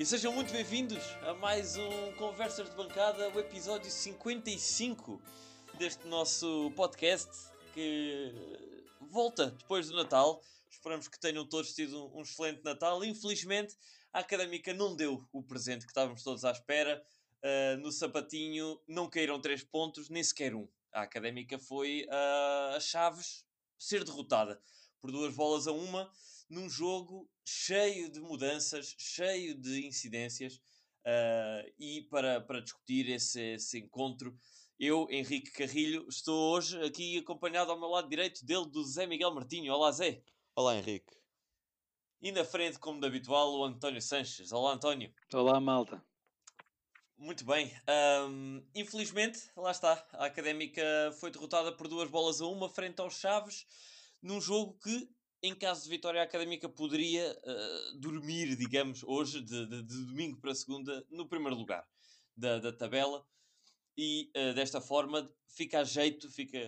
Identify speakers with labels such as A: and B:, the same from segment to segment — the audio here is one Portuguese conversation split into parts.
A: E sejam muito bem-vindos a mais um Conversas de Bancada, o episódio 55 deste nosso podcast que volta depois do Natal. Esperamos que tenham todos tido um excelente Natal. Infelizmente, a Académica não deu o presente que estávamos todos à espera. Uh, no sapatinho não caíram três pontos, nem sequer um. A Académica foi uh, a Chaves ser derrotada por duas bolas a uma num jogo cheio de mudanças, cheio de incidências. Uh, e para, para discutir esse, esse encontro, eu, Henrique Carrilho, estou hoje aqui acompanhado ao meu lado direito dele, do Zé Miguel Martinho. Olá, Zé.
B: Olá, Henrique.
A: E na frente, como de habitual, o António Sanches. Olá, António.
C: Olá, malta.
A: Muito bem. Um, infelizmente, lá está. A Académica foi derrotada por duas bolas a uma frente aos Chaves, num jogo que em caso de vitória académica, poderia uh, dormir, digamos, hoje, de, de, de, domingo para segunda, no primeiro lugar da, da tabela. E uh, desta forma fica a jeito, fica,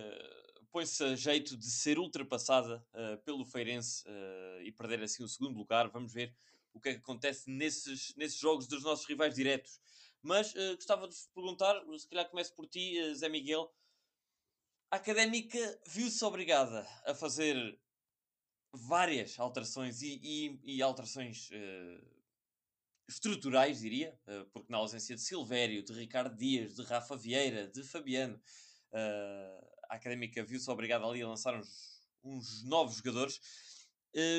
A: põe-se a jeito de ser ultrapassada uh, pelo Feirense e perder assim o segundo lugar. Vamos ver o que é que acontece nesses, nesses jogos dos nossos rivais diretos. Mas gostava de vos perguntar, se calhar começo por ti, Zé Miguel. A Académica viu-se obrigada a fazer várias alterações e, e, e alterações uh, estruturais, diria, uh, porque na ausência de Silvério, de Ricardo Dias, de Rafa Vieira, de Fabiano, uh, a Académica viu-se obrigada ali a lançar uns, uns novos jogadores.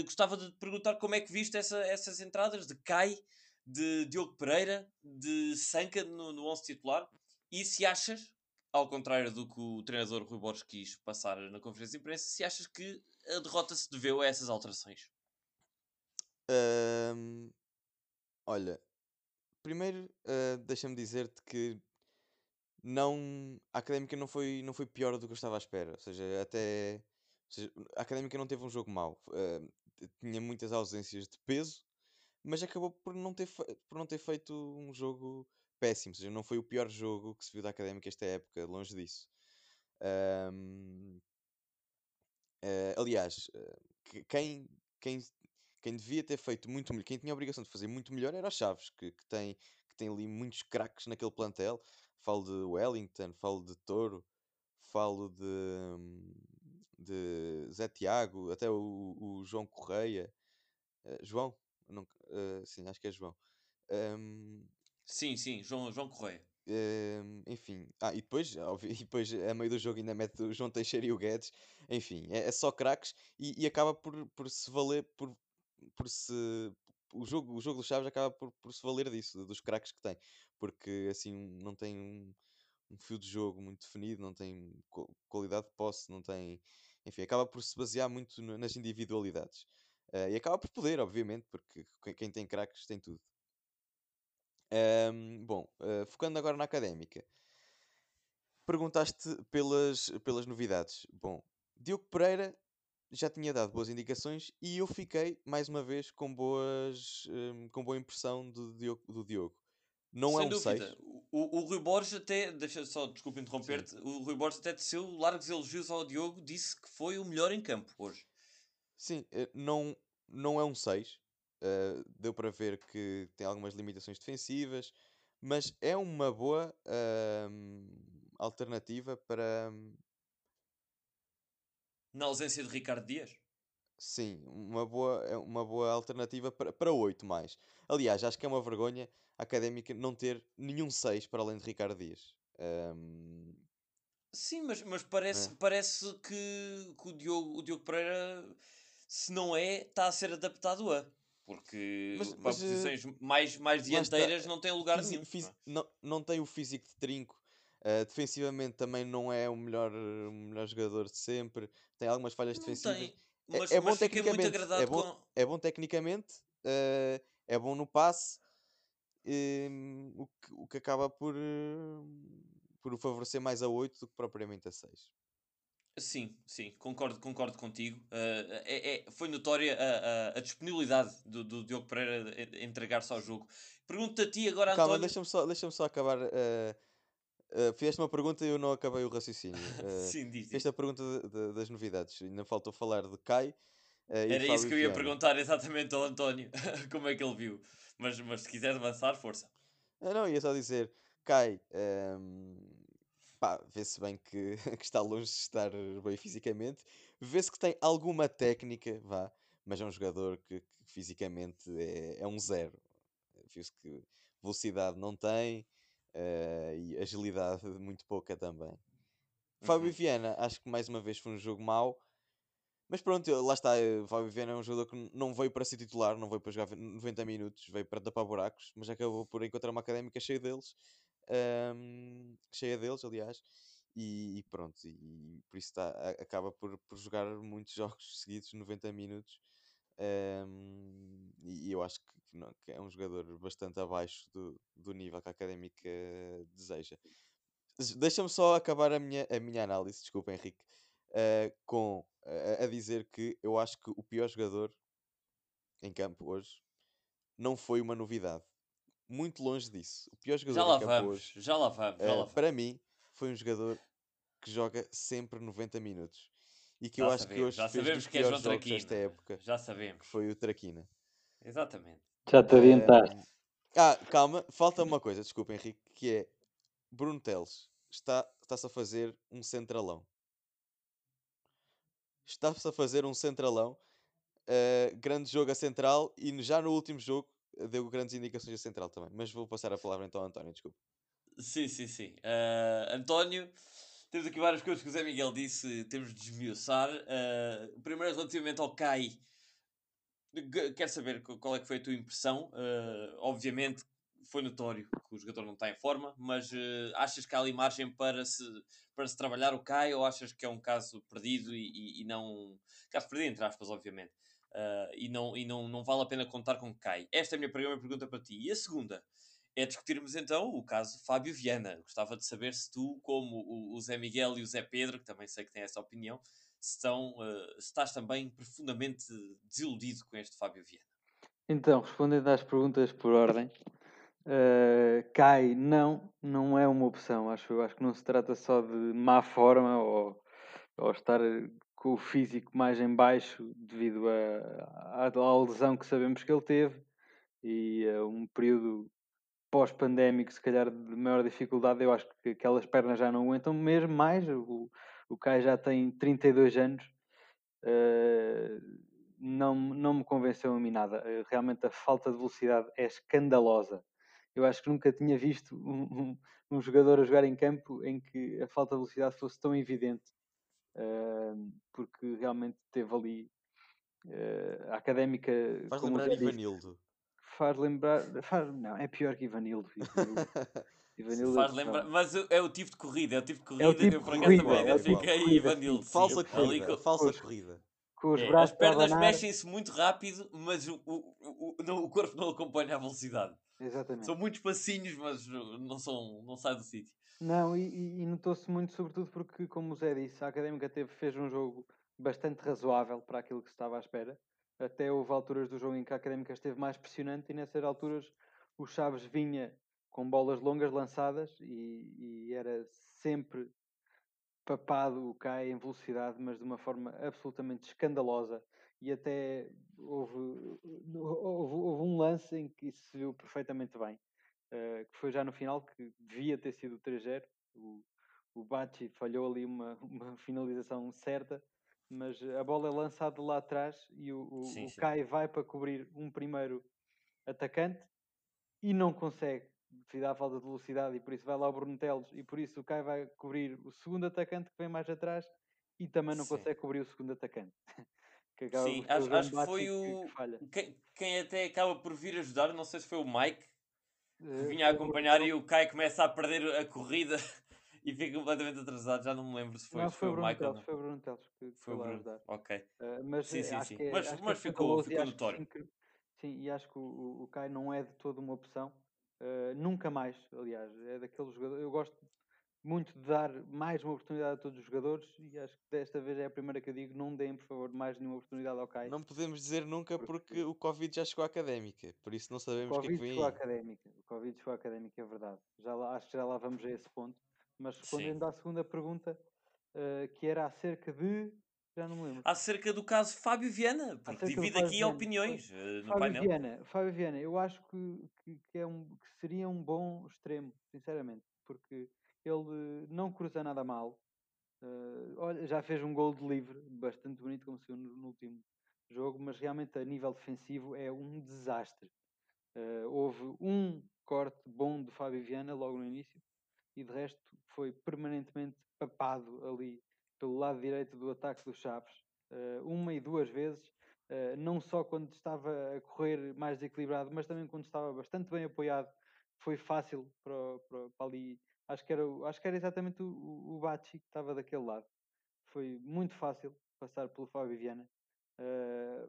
A: gostava de te perguntar como é que viste essa, essas entradas de Cai, de Diogo Pereira, de Sanca no, no 11 titular, e se achas ao contrário do que o treinador Rui Borges quis passar na conferência de imprensa, se achas que a derrota se deveu a essas alterações?
B: Um, olha, primeiro uh, deixa-me dizer-te que não, a académica não foi, não foi pior do que eu estava à espera. Ou seja, até ou seja, a académica não teve um jogo mau. Uh, tinha muitas ausências de peso, mas acabou por não ter, por não ter feito um jogo péssimo, ou seja, não foi o pior jogo que se viu da Académica esta época, longe disso. Um, uh, aliás, uh, quem, quem, quem devia ter feito muito melhor, quem tinha a obrigação de fazer muito melhor era o Chaves, que, que, tem, que tem ali muitos craques naquele plantel. Falo de Wellington, falo de Toro, falo de, de Zé Tiago, até o, o João Correia. Uh, João? Não, sim, acho que é João. Um,
A: Sim, sim, João, João Correia.
B: Hum, enfim, ah, e depois, óbvio, e depois a meio do jogo ainda mete o João Teixeira e o Guedes, enfim, é, é só craques e, e acaba por, por se valer, por, por se, o jogo, o jogo dos Chaves acaba por, por se valer disso, dos craques que tem, porque assim não tem um, um fio de jogo muito definido, não tem qualidade de posse, não tem, enfim, acaba por se basear muito nas individualidades. Uh, e acaba por poder, obviamente, porque quem tem craques tem tudo. Um, bom, uh, focando agora na académica, perguntaste pelas, pelas novidades. Bom, Diogo Pereira já tinha dado boas indicações e eu fiquei, mais uma vez, com, boas, um, com boa impressão do Diogo. Do Diogo.
A: Não Sem é um dúvida. 6. O, o Rui Borges até, deixa só, desculpa interromper-te, o Rui Borges até teceu largos elogios ao Diogo, disse que foi o melhor em campo hoje.
B: Sim, eh, não, não é um 6, Uh, deu para ver que tem algumas limitações defensivas, mas é uma boa uh, alternativa para.
A: Na ausência de Ricardo Dias?
B: Sim, uma boa, é uma boa alternativa para, para 8 mais. Aliás, acho que é uma vergonha a académica não ter nenhum 6 para além de Ricardo Dias. Um...
A: Sim, mas, mas parece, é. parece que, que o, Diogo, o Diogo Pereira, se não é, está a ser adaptado a. Porque mas, para mas, eh, posições mais, mais dianteiras não tem lugar
B: físico, nenhum. É? não, não tem o físico de trinco. Uh, defensivamente também não é o melhor, o melhor jogador de sempre. Tem algumas falhas não defensivas. Tem.
A: É, mas, é, é bom tecnicamente. é, bom, com...
B: é bom tecnicamente. Uh, é bom no passe. Uh, o, que, o que acaba por, por o favorecer mais a 8 do que propriamente a 6.
A: Sim, sim, concordo, concordo contigo. Uh, é, é, foi notória a, a, a disponibilidade do, do Diogo Pereira entregar-se ao jogo. Pergunto a ti agora,
B: Calma, António... deixa-me só, deixa só acabar. Uh, uh, fizeste uma pergunta e eu não acabei o raciocínio. Uh,
A: sim, diz,
B: diz. Esta pergunta de, de, das novidades. Ainda faltou falar de Kai.
A: Era isso que eu ia perguntar exatamente ao António, como é que ele viu. Mas, mas se quiseres avançar, força.
B: Ah, não, ia só dizer, cai. ehm, pá, vê-se bem que, que está longe de estar bem fisicamente. Vê-se que tem alguma técnica, vá, mas é um jogador que, que fisicamente é, é um zero. Viu-se que velocidade não tem eh, e agilidade muito pouca também. Fábio
A: Uhum.
B: Viana, acho que mais uma vez foi um jogo mau. Mas pronto, lá está. eh, Fábio Viana é um jogador que não veio para ser titular, não veio para jogar 90 minutos, veio para tapar buracos, mas acabou por encontrar uma académica cheia deles, ahm, cheia deles, aliás, e, e pronto, e, por isso a- acaba por, por jogar muitos jogos seguidos, 90 minutos, ahm, e, e eu acho que, que não- que é um jogador bastante abaixo do, do nível que a académica deseja. Deixa-me só acabar a minha, a minha análise, desculpa Henrique, eh, com a, a dizer que eu acho que o pior jogador em campo hoje não foi uma novidade. Muito longe disso. O pior
A: Já
B: jogador
A: lá
B: em campo
A: vamos,
B: hoje,
A: já lá vamos, já
B: eh,
A: lá vamos.
B: para mim, foi um jogador que joga sempre 90 minutos. E que
A: Já
B: eu acho que
A: sabemos,
B: hoje
A: já
B: fez
A: sabemos
B: dos
A: que é
B: piores jogos desta época,
A: Já
B: que
A: sabemos.
B: foi o Traquina.
A: Exatamente.
C: Já te adiantaste.
B: Ah, calma, falta uma coisa, desculpa Henrique, que é Bruno Teles está, está-se a fazer um centralão. Está-se a fazer um centralão. uh, grande jogo a central e já no último jogo uh, deu grandes indicações a central também. Mas vou passar a palavra então ao António, desculpa.
A: Sim, sim, sim. Ah, António, temos aqui várias coisas que o Zé Miguel disse, temos de desmiuçar. Ah, o primeiro relativamente ao CAI. G- Quero saber qu- qual é que foi a tua impressão. Ah, obviamente foi notório que o jogador não está em forma, mas ah, achas que há ali margem para se, para se trabalhar o CAI ou achas que é um caso perdido e, e- e não. Caso perdido, entre aspas, obviamente. Ah, e não, e não, não vale a pena contar com que cai. Esta é a minha primeira pergunta para ti. E a segunda é discutirmos então o caso Fábio Viana. Gostava de saber se tu, como o, Zé Miguel e o Zé Pedro, que também sei que têm essa opinião, estão, se estás também profundamente desiludido com este Fábio Viana.
C: Então, respondendo às perguntas por ordem, eh, cai, não, não é uma opção. Acho, acho que não se trata só de má forma ou, ou estar com o físico mais em baixo devido à lesão que sabemos que ele teve e a um período pós-pandémico, se calhar de maior dificuldade. Eu acho que aquelas pernas já não aguentam mesmo mais. O, o Kai já tem 32 anos. eh, não, não me convenceu a mim nada. Eh, Realmente a falta de velocidade é escandalosa. Eu acho que nunca tinha visto um, um- um jogador a jogar em campo em que a falta de velocidade fosse tão evidente, eh, porque realmente teve ali eh, a académica.
B: Faz
C: como
B: lembrar Ivanildo.
C: Faz lembrar. Faz, não, é pior que Ivanildo. Ivanildo, Ivanildo
A: Faz
C: é
A: lembrar, mas é o tipo de corrida, é o tipo de corrida
C: É o tipo
A: eu por acaso também
B: é tipo
A: identifiquei
C: corrida,
A: Ivanildo.
C: sim.
B: Falsa
A: Ali
B: corrida,
A: co-
B: falsa
C: Pois.
B: corrida.
C: Com os
A: É, as pernas mexem-se muito rápido, mas o, o, o, o- não- o corpo não acompanha a velocidade.
C: Exatamente.
A: São muitos passinhos, mas uh, não, são, não sai do sítio.
C: Não, e, e- e notou-se muito, sobretudo porque, como o Zé disse, a Académica teve, fez um jogo bastante razoável para aquilo que se estava à espera. Até houve alturas do jogo em que a Académica esteve mais pressionante e nessas alturas o Chaves vinha com bolas longas lançadas e, e era sempre papado o Cai em velocidade, mas de uma forma absolutamente escandalosa. E até houve, houve, houve um lance em que isso se viu perfeitamente bem, eh, que foi já no final, que devia ter sido o 3-0. O, o Bachi falhou ali uma, uma finalização certa, mas a bola é lançada lá atrás e o, o,
A: Sim,
C: o
A: sim.
C: Kai vai para cobrir um primeiro atacante e não consegue devido à falta de velocidade e por isso vai lá o Bruno Teles e por isso o Kai vai cobrir o segundo atacante que vem mais atrás e também não
A: Sim.
C: consegue cobrir o segundo atacante. que acaba
A: Sim, acho, acho que foi o.
C: que.
A: Quem, quem até acaba por vir ajudar, não sei se foi o Mike, que
C: Eh,
A: vinha a acompanhar e o Kai começa a perder a corrida e fica completamente atrasado. Já não me lembro se foi,
C: não,
A: se
C: foi
A: foi
C: o
A: ou
C: Teles, foi o Bruno Teles que que
A: Foi o Bruno.
C: ajudar.
A: Ok.
C: Eh, mas
A: Sim,
C: eh,
A: sim,
C: acho
A: sim.
C: que é,
A: Mas- mas
C: é
A: ficou- ficou
C: acho que
A: notório.
C: sim, que- Sim, e acho que o, o, Kai não é de toda uma opção. eh, nunca mais, aliás, é daqueles jogadores. Eu gosto muito de dar mais uma oportunidade a todos os jogadores e acho que desta vez é a primeira que eu digo: não deem, por favor, mais nenhuma oportunidade ao Kai.
B: Não podemos dizer nunca
C: Porque-
B: porque o Covid já chegou à académica, por isso não sabemos o que é que
C: Covid
B: vem
C: chegou à académica. O Covid chegou à académica, é verdade. Já lá, acho que já lá vamos a esse ponto. Mas
A: Sim.
C: respondendo à segunda pergunta, eh, que era acerca de. Já não me lembro.
A: Acerca do caso Fábio Viana, porque divide aqui
C: Viana,
A: opiniões eh, no
C: Fábio
A: painel.
C: Viana, Fábio Viana, eu acho que, que, que é um, que seria um bom extremo, sinceramente, porque ele não cruza nada mal. eh, olha, já fez um gol de livre, bastante bonito, como se viu no, no último jogo, mas realmente a nível defensivo é um desastre. Eh, houve um corte bom de Fábio Viana logo no início e de resto foi permanentemente papado ali pelo lado direito do ataque dos Chaves, eh, uma e duas vezes, eh, não só quando estava a correr mais desequilibrado, mas também quando estava bastante bem apoiado, foi fácil para, para, para ali. Acho que era, acho que era exatamente o, o, Bachi que estava daquele lado. Foi muito fácil passar pelo Fábio Viana. Eh,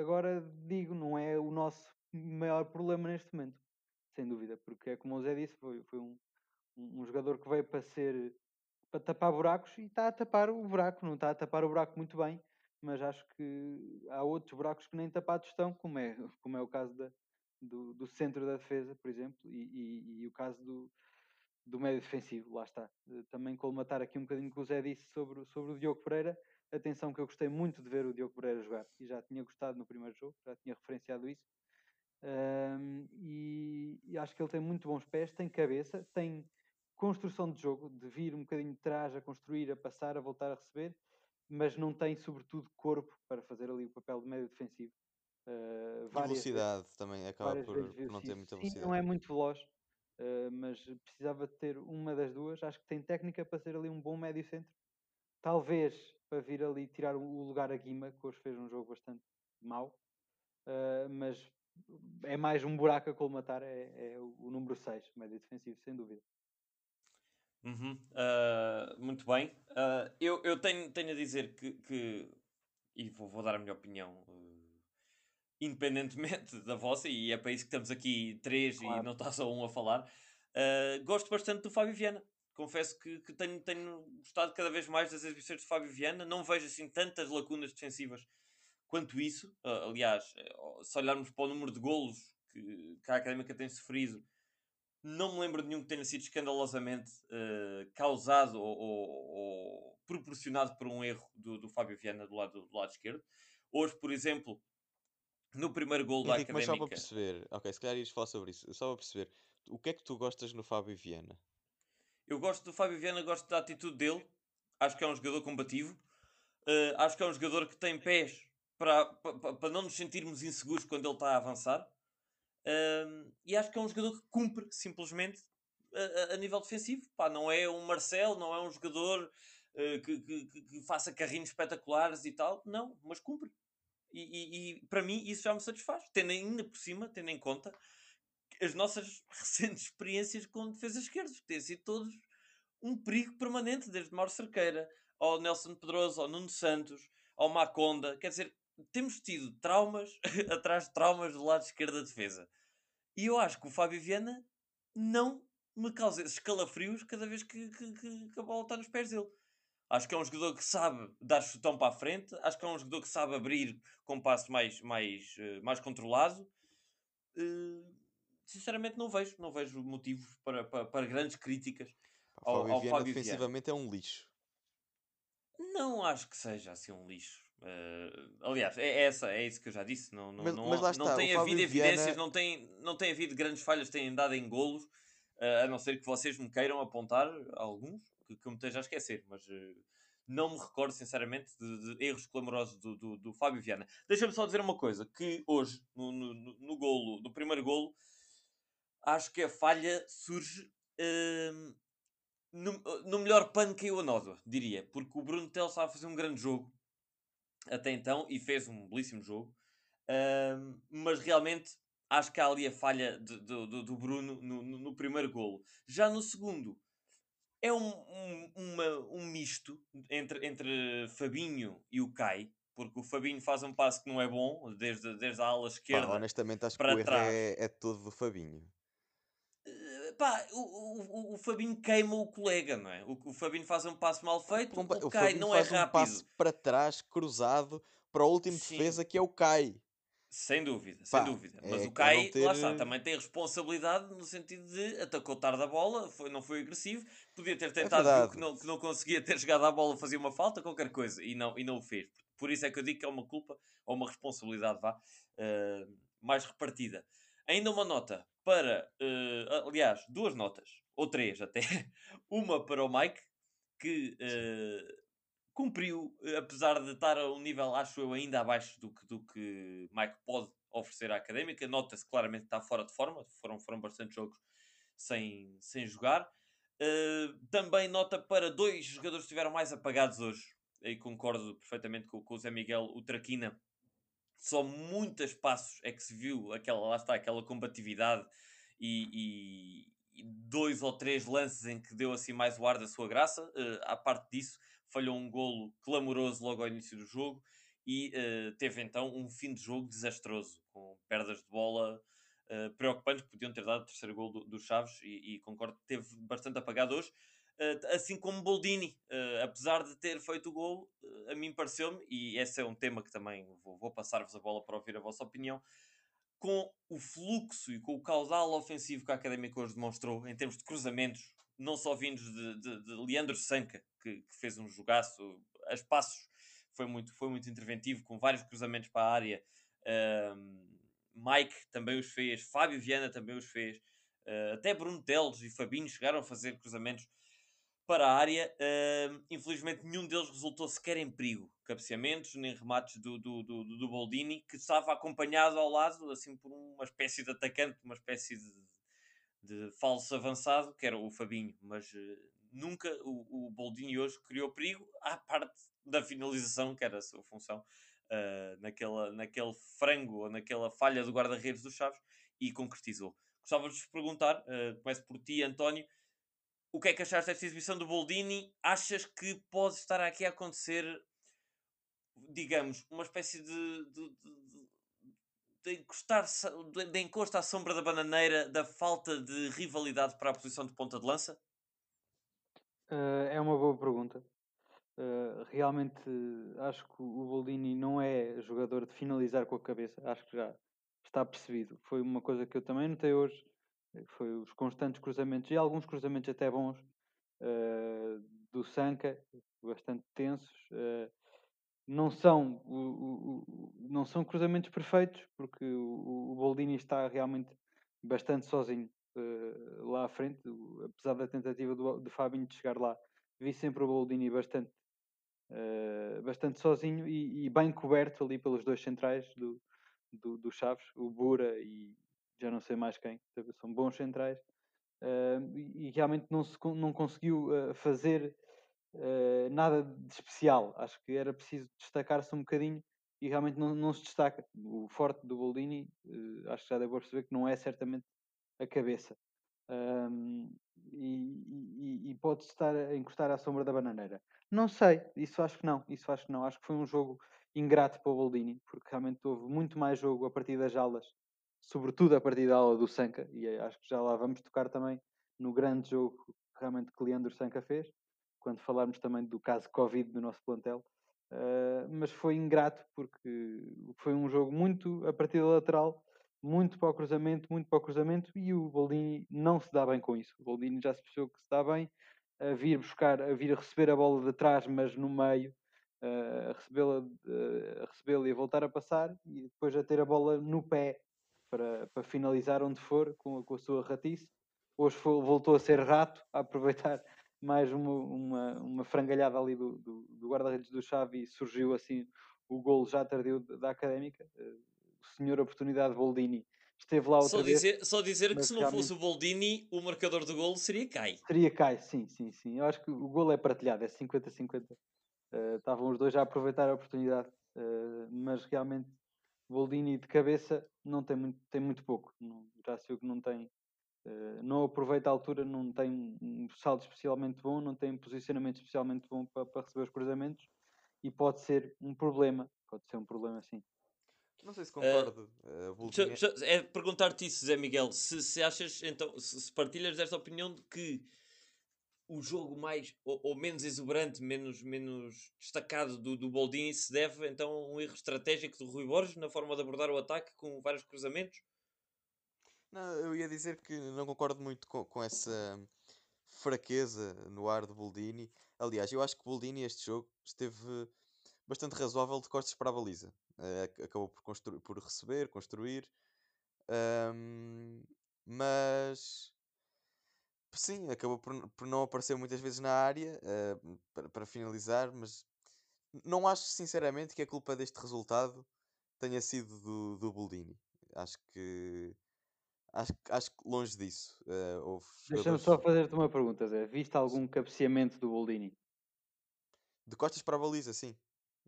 C: agora digo, não é o nosso maior problema neste momento, sem dúvida, porque é como o Zé disse, foi, foi um, um um jogador que veio para ser para tapar buracos e está a tapar o buraco, não está a tapar o buraco muito bem, mas acho que há outros buracos que nem tapados estão, como é, como é o caso da, do, do centro da defesa, por exemplo, e, e- e o caso do, do médio defensivo, lá está. Eh, Também colmatar aqui um bocadinho o que o Zé disse sobre, sobre o Diogo Pereira. Atenção que eu gostei muito de ver o Diogo Pereira jogar e já tinha gostado no primeiro jogo, já tinha referenciado isso. Ahm, e, e acho que ele tem muito bons pés, tem cabeça, tem construção de jogo, de vir um bocadinho de trás a construir, a passar, a voltar a receber, mas não tem, sobretudo, corpo para fazer ali o papel de médio defensivo. Várias vezes-
B: velocidade também acaba por, por não ter muita
C: Sim,
B: velocidade.
C: não é muito veloz, eh, mas precisava de ter uma das duas. Acho que tem técnica para ser ali um bom médio centro. Talvez para vir ali tirar o lugar a Guima, que hoje fez um jogo bastante mau. eh, mas é mais um buraco a colmatar, é, é o número 6, médio defensivo, sem dúvida.
A: Uhum, ah, muito bem. Ah, eu eu tenho, tenho a dizer que, que- e vou, vou dar a minha opinião, eh, independentemente da vossa, e é para isso que estamos aqui três e
C: Claro.
A: não está só um a falar. gosto bastante do Fábio Viana. Confesso que, que tenho, tenho gostado cada vez mais das exibições de Fábio Viana. Não vejo assim tantas lacunas defensivas quanto isso. Aliás, eh, se olharmos para o número de golos que, que a Académica tem sofrido, não me lembro de nenhum que tenha sido escandalosamente eh, causado ou, ou- ou proporcionado por um erro do, do Fábio Viana do lado, do lado esquerdo. Hoje, por exemplo, no primeiro gol da
B: Henrique, mas só para
A: Académica,
B: perceber, ok, se calhar ias falar sobre isso, só para perceber, o que é que tu gostas no Fábio Viana?
A: eu gosto do Fábio Viana, gosto da atitude dele. Acho que é um jogador combativo. Eh, acho que é um jogador que tem pés para, para, para não nos sentirmos inseguros quando ele está a avançar. E acho que é um jogador que cumpre simplesmente a, a- nível defensivo. Pá, não é um Marcelo, não é um jogador que, que- que- que faça carrinhos espetaculares e tal. Não, mas cumpre. E, e- e para mim isso já me satisfaz. Tendo ainda por cima, tendo em conta as nossas recentes experiências com defesas esquerdas, que têm sido todos um perigo permanente, desde Mauro Cerqueira ao Nelson Pedroso, ao Nuno Santos, ao Maconda. Quer dizer, temos tido traumas atrás de traumas do lado esquerdo da defesa. E eu acho que o Fábio Viana não me causa esses calafrios cada vez que, que, que- a bola está nos pés dele. Acho que é um jogador que sabe dar chutão para a frente. Acho que é um jogador que sabe abrir com um passo mais, mais, eh, mais controlado. Eh, sinceramente, não vejo, não vejo motivos para, para, para grandes críticas ao,
B: Fábio
A: ao
B: Viana
A: Fábio Viana.
B: defensivamente é um lixo.
A: Não acho que seja assim um lixo. Eh, aliás, é essa, é isso que eu já disse. Não, não,
B: Mas-
A: não,
B: mas
A: não
B: está, o
A: tem havido evidências,
B: Viana-
A: não, tem, não tem havido grandes falhas, têm dado em golos, eh, a não ser que vocês me queiram apontar alguns, que, que eu me esteja a esquecer, mas eh, não me recordo, sinceramente, de, de erros clamorosos do, do, do Fábio Viana. Deixa-me só dizer uma coisa, que hoje, no, no, no- golo, no primeiro golo, acho que a falha surge ehm, no, no melhor pano caiu a nódoa, diria, porque o Bruno Tel estava a fazer um grande jogo até então e fez um belíssimo jogo, Ahm, mas realmente acho que há ali a falha de- do, do, do Bruno no, no, no primeiro golo. Já no segundo, é um, um, uma- um misto entre, entre Fabinho e o Kai, porque o Fabinho faz um passo que não é bom, desde, desde a ala
B: Pá,
A: esquerda.
B: honestamente acho que
A: para
B: o erro
A: trás.
B: é, é todo do Fabinho.
A: Pá, o, o, o- o Fabinho queima o colega, não é? O, o Fabinho faz um passo mal feito,
B: Compa-
A: o
B: o
A: Kai não é
B: faz um
A: rápido.
B: passo para trás, cruzado, para o último
A: Sim.
B: defesa que é o Kai.
A: Sem dúvida, sem
B: Pá,
A: dúvida. Mas
B: é- é
A: o Kai,
B: ter,
A: lá está,
B: eh,
A: também tem responsabilidade no sentido de atacou tarde a bola, foi, não foi agressivo, podia ter tentado, viu
B: É
A: que não, que não conseguia ter jogado a bola, fazia uma falta, qualquer coisa, e não, e não o fez. Por isso é que eu digo que é uma culpa ou uma responsabilidade, vá, eh, mais repartida. Ainda uma nota para, eh, aliás, duas notas, ou três até. Uma para o Mike, que eh, cumpriu, eh, apesar de estar a um nível, acho eu, ainda abaixo do que, do que Mike pode oferecer à académica. Nota-se claramente que está fora de forma, foram, foram bastantes jogos sem, sem jogar. Eh, também nota para dois jogadores que estiveram mais apagados hoje, e concordo perfeitamente com, com o Zé Miguel, o Traquina. Só muitos passos é que se viu aquela, lá está, aquela combatividade e, e- e dois ou três lances em que deu assim mais o ar da sua graça. Eh, à parte disso, falhou um golo clamoroso logo ao início do jogo e eh, teve então um fim de jogo desastroso, com perdas de bola eh, preocupantes que podiam ter dado o terceiro gol do, do Chaves e, e concordo que teve bastante apagado hoje. Eh, assim como Boldini, eh, apesar de ter feito o gol, eh, a mim pareceu-me, e esse é um tema que também vou, passar-vos a bola para ouvir a vossa opinião, com o fluxo e com o caudal ofensivo que a Académica hoje demonstrou, em termos de cruzamentos, não só vindos de, de, de Leandro Sanca, que, que fez um jogaço a espaços, foi muito, foi muito interventivo, com vários cruzamentos para a área. Ahm, Mike também os fez, Fábio Viana também os fez, ah, até Bruno Teles e Fabinho chegaram a fazer cruzamentos para a área. Ahm, infelizmente, nenhum deles resultou sequer em perigo. Cabeceamentos, nem remates do, do, do, do- Boldini, que estava acompanhado ao lado, assim, por uma espécie de atacante, uma espécie de, de falso avançado, que era o Fabinho. Mas eh, nunca o, o Boldini hoje criou perigo, à parte da finalização, que era a sua função, ah, naquela, naquele frango ou naquela falha do guarda-redes dos Chaves, e concretizou. Gostava de vos perguntar, ah, começo por ti, António, o que é que achaste desta exibição do Boldini? Achas que pode estar aqui a acontecer, digamos, uma espécie de, de, de, de encostar de, encosto à sombra da bananeira da falta de rivalidade para a posição de ponta de lança?
C: Eh, é uma boa pergunta. Eh, realmente acho que o Boldini não é jogador de finalizar com a cabeça. Acho que já está percebido. Foi uma coisa que eu também notei hoje. Foi os constantes cruzamentos e alguns cruzamentos até bons eh, do Sanca, bastante tensos. eh, não são, não são cruzamentos perfeitos, porque o, Boldini está realmente bastante sozinho eh, lá à frente, apesar da tentativa do, do Fabinho de chegar lá, vi sempre o Boldini bastante, bastante sozinho e, e bem coberto ali pelos dois centrais do, do, do Chaves, o Bura e já não sei mais quem, são bons centrais. eh, e, realmente não, se, não conseguiu eh, fazer eh, nada de especial. Acho que era preciso destacar-se um bocadinho e realmente não, não se destaca. O forte do Boldini, acho que já devo perceber que não é certamente a cabeça. Ahm, e, e- e pode-se estar a encostar à sombra da bananeira. Não sei, isso acho que não, isso acho que não. Acho que foi um jogo ingrato para o Boldini, porque realmente houve muito mais jogo a partir das aulas, sobretudo a partir da aula do Sanca, e acho que já lá vamos tocar também no grande jogo realmente que Leandro Sanca fez, quando falarmos também do caso Covid do nosso plantel. Uh, mas foi ingrato porque foi um jogo muito a partir da lateral, muito para o cruzamento, muito para o cruzamento, e o Boldini não se dá bem com isso. O Boldini já se percebeu que se dá bem a vir buscar, a vir a receber a bola de trás, mas no meio, uh, a recebê-la uh, a recebê-la e a voltar a passar, e depois a ter a bola no pé para, para finalizar onde for com, a- com a sua ratice. Hoje foi- voltou a ser rato, a aproveitar mais uma, uma, uma frangalhada ali do, do, do guarda-redes do Xavi e surgiu assim o golo já tardio da Académica. Eh, O senhor Oportunidade Boldini esteve lá outra
A: Só
C: vez.
A: dizer, só dizer que se não fosse o Boldini, o marcador do golo seria Kai.
C: Seria Kai, sim, sim, sim. Eu acho que o golo é partilhado, é 50-50. Eh, Estavam os dois a aproveitar a oportunidade, eh, mas realmente Boldini de cabeça não tem muito, tem muito pouco. Não- já se viu que não tem, eh, não aproveita a altura, não tem um salto especialmente bom, não tem um posicionamento especialmente bom para, para receber os cruzamentos e pode ser um problema. Pode ser um problema, sim.
B: Não sei se concordo. eh, o Boldini é-
A: deixa- É perguntar-te isso, Zé Miguel, se, se achas, então, se, se partilhas desta opinião de que o jogo mais ou, ou menos exuberante, menos, menos destacado do, do Boldini se deve então a um erro estratégico do Rui Borges na forma de abordar o ataque com vários cruzamentos?
B: Não, eu ia dizer que não concordo muito com, com essa fraqueza no ar de Boldini. Aliás, eu acho que Boldini este jogo esteve bastante razoável de costas para a baliza. Uh, acabou por, por receber, construir. Um, mas sim, acabou por, por não aparecer muitas vezes na área uh, para, para finalizar, mas não acho sinceramente que a culpa deste resultado tenha sido do, do Boldini. Acho que acho, acho que longe disso. Uh,
C: Deixa-me só fazer-te uma pergunta, Zé. Viste algum cabeceamento do Boldini?
B: De costas para a baliza, sim.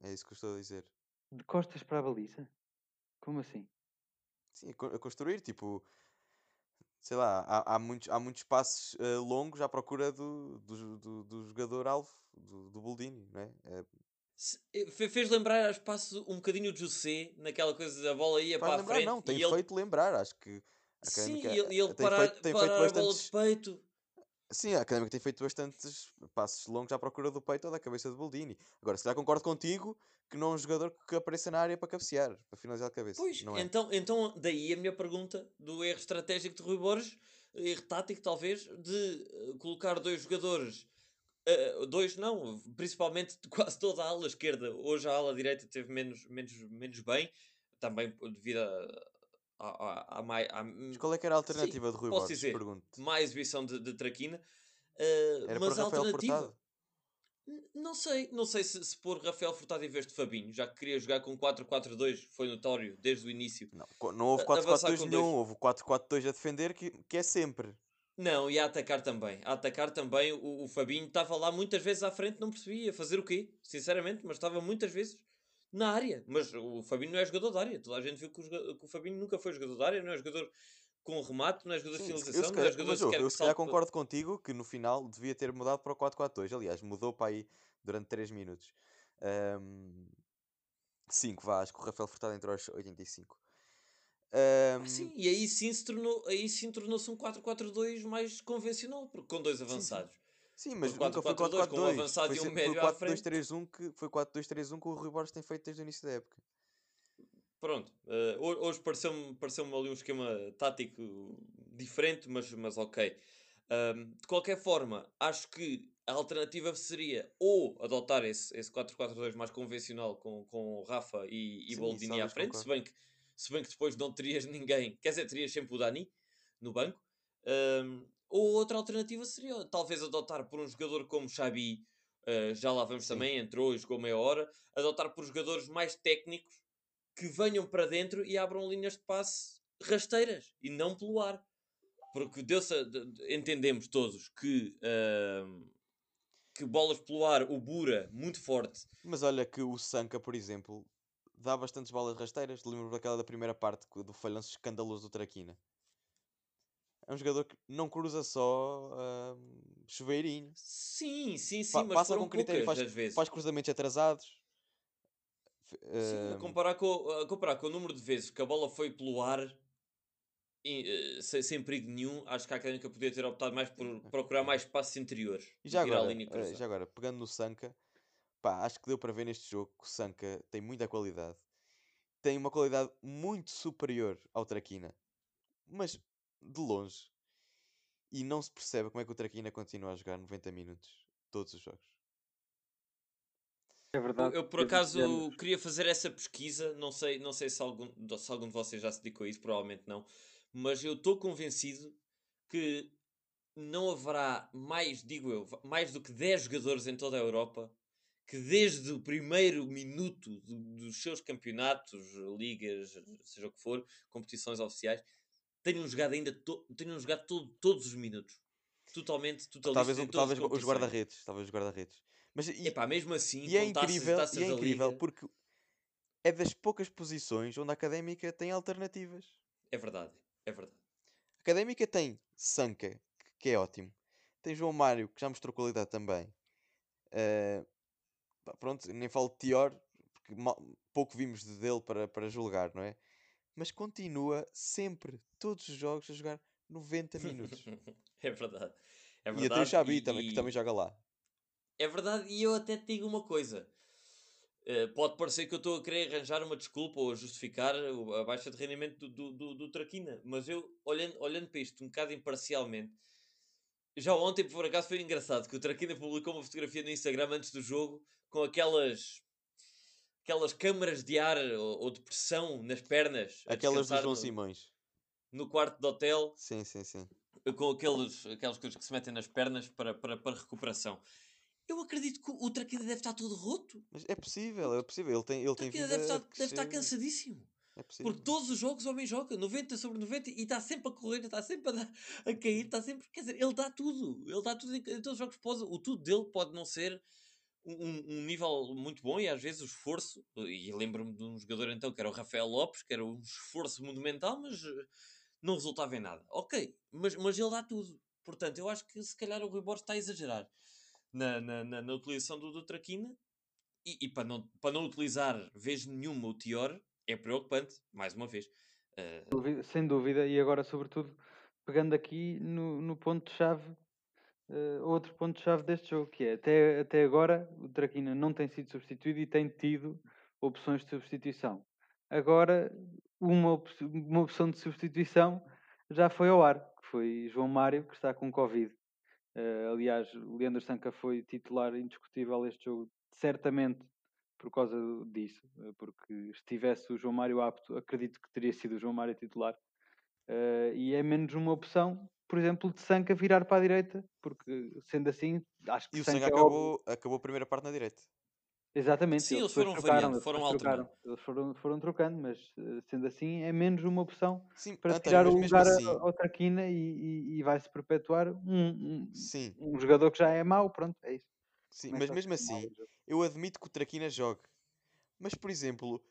B: É isso que eu estou a dizer.
C: De costas para a baliza? Como assim?
B: Sim, a construir, tipo, sei lá, há, há, muitos, há muitos passos uh, longos à procura do, do, do, do jogador-alvo, do, do Boldini, não é? é...
A: Fez lembrar aos passos um bocadinho de José, naquela coisa da bola ia para lembrar, a frente.
B: Não, tem feito ele... lembrar, acho que.
A: Sim, e ele, ele tem parar, feito, tem parar feito a bola de peito.
B: Sim, a Académica tem feito bastantes passos longos à procura do peito ou da cabeça de Boldini. Agora, se já concordo contigo que não é um jogador que apareça na área para cabecear, para finalizar a cabeça.
A: Pois,
B: não é?
A: então, então daí a minha pergunta do erro estratégico de Rui Borges, erro tático talvez, de uh, colocar dois jogadores, uh, dois não, principalmente de quase toda a ala esquerda. Hoje a ala direita teve menos, menos, menos bem, também devido a Há, há, há,
B: mas qual é que era a alternativa Sim, de Rui posso Borges? Dizer, Pergunto.
A: mais exibição de, de Traquina. Uh,
B: era mas a alternativa. Furtado?
A: Não sei, não sei se, se pôr Rafael Furtado em vez de Fabinho, já que queria jogar com 4-4-2, foi notório desde o início.
B: Não, não houve 4-4-2 nenhum, houve 4-4-2 a defender, que, que é sempre.
A: Não, e a atacar também. A atacar também, o, o Fabinho estava lá muitas vezes à frente, não percebia fazer o quê, sinceramente, mas estava muitas vezes na área. Mas o Fabinho não é jogador da área. Toda a gente viu que o, que o Fabinho nunca foi jogador da área, não é jogador com remate, não é jogador de finalização, eu, não é jogador
B: mas, eu, eu se calhar concordo contigo que no final devia ter mudado para o 4-4-2. Aliás, mudou para aí durante 3 minutos. 5, um, vá, acho que o Rafael Furtado entrou aos 85. Um...
A: Ah, sim, e aí sim se tornou, aí sim tornou-se um 4-4-2 mais convencional, porque com dois avançados. Sim, sim.
B: Sim, mas nunca 4, foi 4-4-2. Com um avançado foi, e um médio foi 4-2-3-1 que foi 4-2-3-1 que o Rui Borges tem feito desde o início da época.
A: Pronto, uh, hoje pareceu-me pareceu ali um esquema tático diferente, mas, mas ok. Um, de qualquer forma, acho que a alternativa seria ou adotar esse, esse 4-4-2 mais convencional com, com Rafa e, e Sim, Boldini à frente, se bem, que, se bem que depois não terias ninguém, quer dizer, terias sempre o Dani no banco. Um, ou outra alternativa seria talvez adotar por um jogador como Xabi, uh, já lá vamos Sim. também, entrou e jogou meia hora, adotar por jogadores mais técnicos que venham para dentro e abram linhas de passe rasteiras e não pelo ar. Porque Deus, entendemos todos que, uh, que bolas pelo ar, o Bura, muito forte.
B: Mas olha que o Sanca, por exemplo, dá bastantes bolas rasteiras. Lembro daquela da primeira parte do falhanço escandaloso do Traquina é um jogador que não cruza só uh, chuveirinho.
A: Sim, sim, sim, pa mas passa com critério,
B: faz,
A: vezes.
B: faz cruzamentos atrasados.
A: Sim, a comparar, com, a comparar com o número de vezes que a bola foi pelo ar e, uh, sem, sem, perigo nenhum, acho que a Académica podia ter optado mais por procurar mais espaços interiores.
B: E já agora, uh, já agora, pegando no Sanka, pá, acho que deu para ver neste jogo que o Sanka tem muita qualidade. Tem uma qualidade muito superior ao Traquina. Mas de longe. E não se percebe como é que o Traquina continua a jogar 90 minutos todos os jogos.
C: É verdade.
A: Eu, eu por acaso queria fazer essa pesquisa, não sei, não sei se, algum, se algum de vocês já se dedicou a isso, provavelmente não, mas eu estou convencido que não haverá mais, digo eu, mais do que 10 jogadores em toda a Europa que desde o primeiro minuto dos seus campeonatos, ligas, seja o que for, competições oficiais, tenham jogado ainda to, tenham jogado to, todos os minutos. Totalmente, totalmente.
B: Talvez, talvez os guarda-redes. Talvez os guarda-redes.
A: Mas e, Epá, mesmo assim,
B: e é incrível, taças, e é incrível porque é das poucas posições onde a académica tem alternativas.
A: É verdade, é verdade.
B: A académica tem Sanka, que é ótimo. Tem João Mário, que já mostrou qualidade também. Uh, pronto, nem falo de Tior, porque mal, pouco vimos dele para, para julgar, não é? Mas continua sempre, todos os jogos, a jogar 90 minutos.
A: é verdade. É
B: E até o
A: verdade.
B: Xabi
A: E,
B: também, que também
A: e-
B: joga lá.
A: é verdade, e eu até te digo uma coisa. Eh, pode parecer que eu estou a querer arranjar uma desculpa ou a justificar a baixa de rendimento do, do, do, do Traquina, mas eu, olhando, olhando para isto um bocado imparcialmente, já ontem, por acaso, foi engraçado que o Traquina publicou uma fotografia no Instagram antes do jogo com aquelas aquelas câmaras de ar ou, ou de pressão nas pernas
B: Aquelas do João
A: no,
B: Simões.
A: no quarto de hotel
B: Sim, sim, sim.
A: com aqueles, aquelas coisas que se metem nas pernas para, para, para recuperação. Eu acredito que o Traquina deve estar todo roto.
B: Mas é possível, é possível. Ele tem, ele
A: O
B: tem
A: deve estar, deve estar cansadíssimo.
B: É possível.
A: Porque todos os jogos o homem joga 90 sobre 90 e está sempre a correr, está sempre a, dar- a cair, está sempre. Quer dizer, ele dá tudo. Ele dá tudo em, em todos os jogos. Pode, o tudo dele pode não ser um, um- nível muito bom e às vezes o esforço. E lembro-me de um jogador então que era o Rafael Lopes, que era um esforço monumental, mas eh, não resultava em nada. Ok, mas, mas ele dá tudo. Portanto, eu acho que se calhar o Rui Borges está a exagerar na, na, na, na utilização do, Traquina e, e para, não, para não utilizar vez nenhuma o Tior é preocupante, mais uma vez.
C: Duvi- Sem dúvida, e agora, sobretudo, pegando aqui no, no ponto-chave, eh, outro ponto-chave deste jogo, que é até, até agora o Traquina não tem sido substituído e tem tido opções de substituição. Agora, uma, op- uma opção de substituição já foi ao ar, que foi João Mário, que está com Covid. Eh, aliás, o Leandro Sanca foi titular indiscutível este jogo, certamente por causa disso, eh, porque se tivesse o João Mário apto, acredito que teria sido o João Mário titular. Eh, e é menos uma opção, por exemplo, de Sanca virar para a direita, porque sendo assim, acho que
B: E o
C: Sanca é
B: acabou, acabou a primeira parte na direita.
C: Exatamente,
A: Sim, eles foram
C: trocaram,
A: variando, foram alternando.
C: trocaram, eles foram, foram trocando, mas eh, sendo assim, é menos uma opção
B: Sim,
C: para
B: António,
C: tirar
B: mas
C: o
B: mesmo
C: lugar
B: assim,
C: ao Traquina e, e, e vai-se perpetuar um, um,
B: sim,
C: um jogador que já é mau, pronto, é isso.
B: sim,
C: Começa
B: mas mesmo assim,
C: o
B: eu admito que o Traquina jogue. Mas, por exemplo,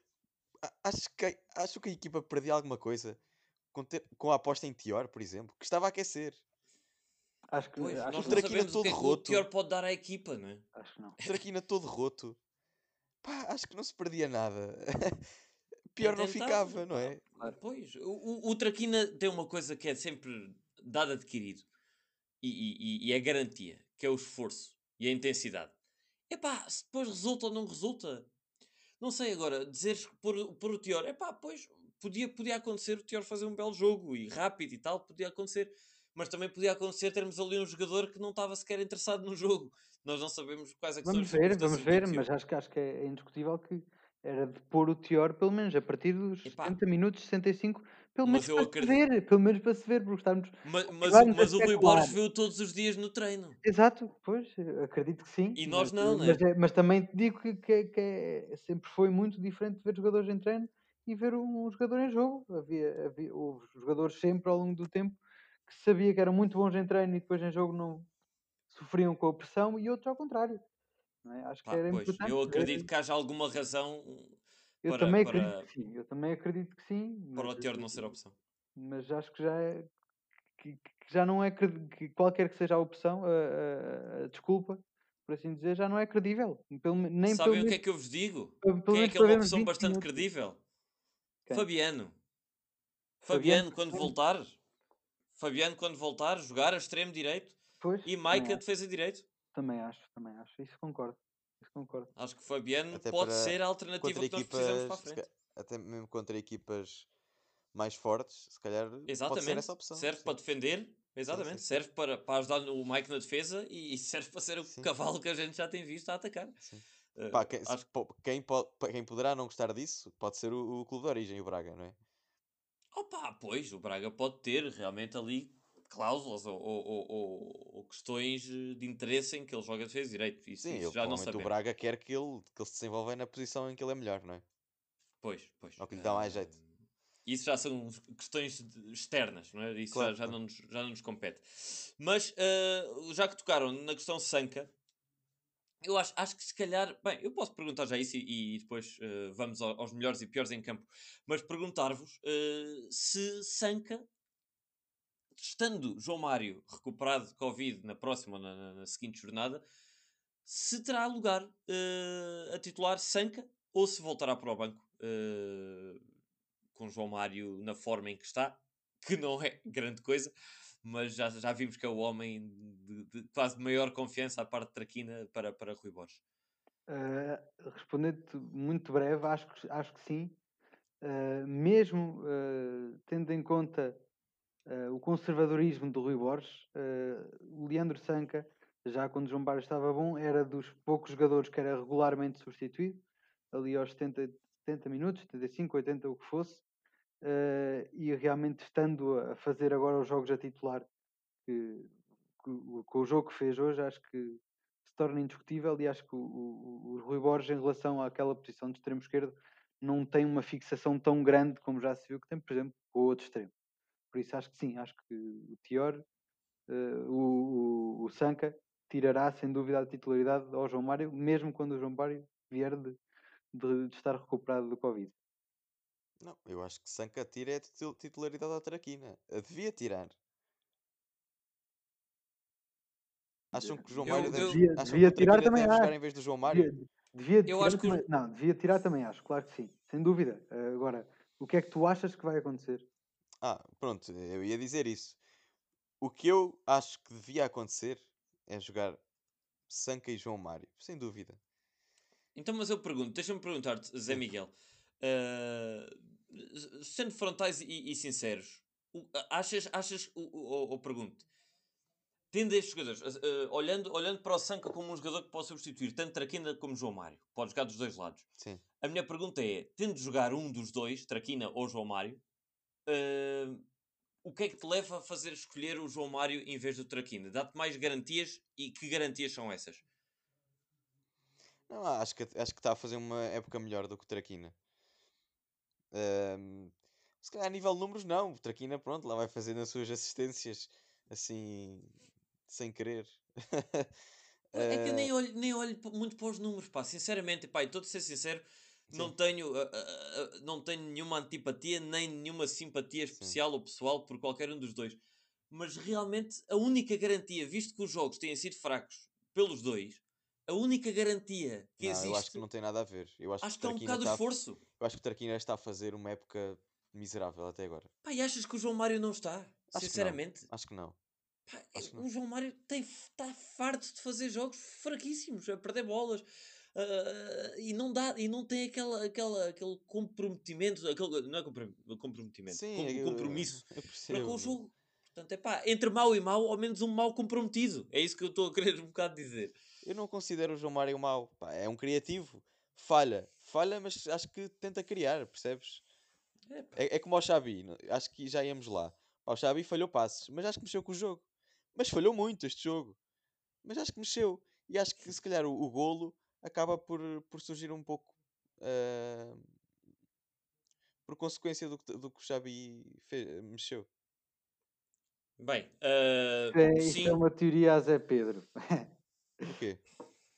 B: acho que, acho que a equipa perdia alguma coisa com, ter- com a aposta em Tior, por exemplo, que estava a aquecer.
C: Acho que,
A: Pois,
C: acho,
A: não
B: Traquina
A: sabemos o que é
B: todo
A: que o
B: roto.
A: Tior pode dar à equipa, não é?
C: acho que não.
B: O Traquina todo roto. Pá, acho que não se perdia nada. Pior não ficava, não é?
C: Claro.
A: Pois, o, o, o Traquina tem uma coisa que é sempre dado adquirido e, e, e- é garantia, que é o esforço e a intensidade. Epá, se depois resulta ou não resulta, não sei agora, dizeres que por, por o Tior, epá, pois, podia, podia acontecer o Tior fazer um belo jogo e rápido e tal, podia acontecer. Mas também podia acontecer termos ali um jogador que não estava sequer interessado no jogo. Nós não sabemos quais é que são
C: Vamos
A: as
C: ver,
A: circunstâncias
C: vamos ver,
A: Tior.
C: mas acho que, acho que é, é indiscutível que era de pôr o Tior, pelo menos a partir dos
A: Epá.
C: 70 minutos, 65, pelo
A: Mas
C: menos para
A: acredito-
C: se ver, pelo menos para se ver, porque estamos.
A: Ma- Mas,
C: a
A: mas o Rui. Borges viu todos os dias no treino.
C: Exato, pois, acredito que sim.
A: E nós
C: mas,
A: não,
C: eh,
A: né?
C: Mas, é- mas também te digo que, que, é- que é- sempre foi muito diferente ver jogadores em treino e ver um, jogador em jogo. Havia, havia houve jogadores sempre ao longo do tempo que sabia que eram muito bons em treino e depois em jogo não sofriam com a pressão e outros ao contrário. é? Acho que
A: Pá,
C: era
A: pois,
C: importante.
A: eu acredito que haja alguma razão
C: Eu
A: para-
C: também
A: para-
C: acredito que sim, eu também acredito que sim.
A: para o Tior não ser opção.
C: mas acho que já é que, que já não é que qualquer que seja a opção, a, a- a desculpa, por assim dizer, já não é credível. Pelo, nem
A: Sabem
C: pelo
A: o que é que eu vos digo?
C: pelo
A: Quem é que é uma opção
C: 20
A: bastante
C: minutos.
A: credível?
C: Quem?
A: Fabiano.
C: Fabiano,
A: Fabiano, quando
C: sim.
A: voltar. Fabiano, quando voltar, jogar a extremo direito.
C: Pois,
A: E Maica, defesa direito.
C: também acho, também acho. Isso concordo. Isso concordo.
A: Acho que Fabiano
B: Até
A: pode ser a alternativa
B: Contra
A: que nós precisamos para a
B: equipas,
A: frente.
B: até mesmo contra equipas mais fortes, se calhar pode ser
A: Exatamente.
B: essa opção.
A: serve
B: sim.
A: para defender. Exatamente.
B: sim, sim.
A: Serve para, para ajudar o Mike na defesa e, e serve para ser o
B: Sim.
A: cavalo que a gente já tem visto a atacar.
B: Sim.
A: Eh,
B: Pá, quem, se-
A: acho
B: po- quem, pode, quem poderá não gostar disso pode ser o, o clube de origem, o Braga, não é?
A: Opa, pois, o Braga pode ter realmente ali cláusulas ou, ou- ou- ou- ou questões eh, de interesse em que ele joga defesa direito. Isso,
B: Sim,
A: isso
B: ele,
A: já não
B: provavelmente o
A: sabemos.
B: Braga quer que ele, que ele se desenvolva na posição em que ele é melhor, não é?
A: Pois, pois.
B: É o que lhe dá mais jeito.
A: Ah, Isso já são questões de- externas, não é? Isso
B: Claro,
A: já, já, não nos, já não nos compete. Mas, ah, já que tocaram na questão Sanca, eu acho, acho que se calhar. Bem, eu posso perguntar já isso e, e depois ah, vamos ao- aos melhores e piores em campo. Mas perguntar-vos ah, se Sanca, estando João Mário recuperado de Covid na próxima na, na- seguinte jornada, se terá lugar ah, a titular Sanca ou se voltará para o banco com João Mário na forma em que está, que não é grande coisa, mas já, já vimos que é o homem de, de quase maior confiança à parte de Traquina para, para Rui Borges.
C: Uh, respondendo muito breve, acho que, acho que sim. Uh, mesmo uh, tendo em conta o conservadorismo do Rui Borges, o Leandro Sanca, já quando João Barros estava bom, era dos poucos jogadores que era regularmente substituído, ali aos 70, 70 minutos, 75, 80, o que fosse, e realmente estando a fazer agora os jogos a titular, que, que, com o jogo que fez hoje, acho que torna indiscutível e acho que o, o, o Rui Borges, em relação àquela posição de extremo esquerdo, não tem uma fixação tão grande como já se viu que tem, por exemplo, com o outro extremo. Por isso acho que sim, acho que o Tior, uh, o, o, o Sanca, tirará sem dúvida a titularidade ao João Mário, mesmo quando o João Mário vier de, de, de estar recuperado do Covid.
B: Não, eu acho que Sanca tira a titularidade à Traquina. A devia tirar. Acham que o João Mário deve,
C: devia, devia tirar também
B: deve jogar em vez do João Mário?
C: Devia, devia eu acho que também, não, devia tirar também acho, claro que sim, sem dúvida. Uh, agora, o que é que tu achas que vai acontecer?
B: Ah, pronto, eu ia dizer isso. O que eu acho que devia acontecer é jogar Sanca e João Mário, sem dúvida.
A: Então, mas eu pergunto, deixa-me perguntar-te, Zé Miguel, uh, sendo frontais e, e sinceros, achas, achas ou, ou, ou pergunto, tendo estes jogadores, uh, olhando, olhando para o Sanca como um jogador que pode substituir tanto Traquina como João Mário, pode jogar dos dois lados.
B: Sim.
A: A minha pergunta é: tendo de jogar um dos dois, Traquina ou João Mário, uh, o que é que te leva a fazer escolher o João Mário em vez do Traquina? Dá-te mais garantias e que garantias são essas?
B: Não, acho que, acho que está a fazer uma época melhor do que o Traquina. Uh, se calhar a nível de números, não. O Traquina, pronto, lá vai fazendo as suas assistências assim sem querer.
A: É que eu nem eh, olho, nem olho muito para os números, pá. Sinceramente, pá, estou a ser sincero, não tenho, uh, uh, não tenho nenhuma antipatia nem nenhuma simpatia especial Sim. ou pessoal por qualquer um dos dois. Mas realmente a única garantia, visto que os jogos têm sido fracos pelos dois, a única garantia que
B: não,
A: existe.
B: Eu acho que não tem nada a ver. Eu acho,
A: acho que, que é um bocado de esforço.
B: Eu acho que o Tarquina está a fazer uma época miserável até agora.
A: Pá, e achas que o João Mário não está?
B: Acho
A: Sinceramente?
B: Que acho que não.
A: Pá, o João Mário está farto de fazer jogos fraquíssimos, a perder bolas. Uh, e não dá e não tem aquela, aquela, aquele comprometimento aquele, não é comprometimento
B: Sim,
A: com,
B: eu,
A: compromisso
B: eu
A: para com o jogo portanto é pá, entre mau e mau ao menos um mau comprometido é isso que eu estou a querer um bocado dizer
B: eu não considero o João Mário mau pá, é um criativo falha, falha mas acho que tenta criar, percebes? É, é, como o Xavi acho que já íamos lá o Xavi falhou passes, mas acho que mexeu com o jogo mas falhou muito este jogo. Mas acho que mexeu. E acho que se calhar o, o golo acaba por, por surgir um pouco uh, por consequência do, do que o Xabi fez, mexeu.
A: Bem, uh,
C: é, isso é uma teoria a Zé Pedro.
B: O quê?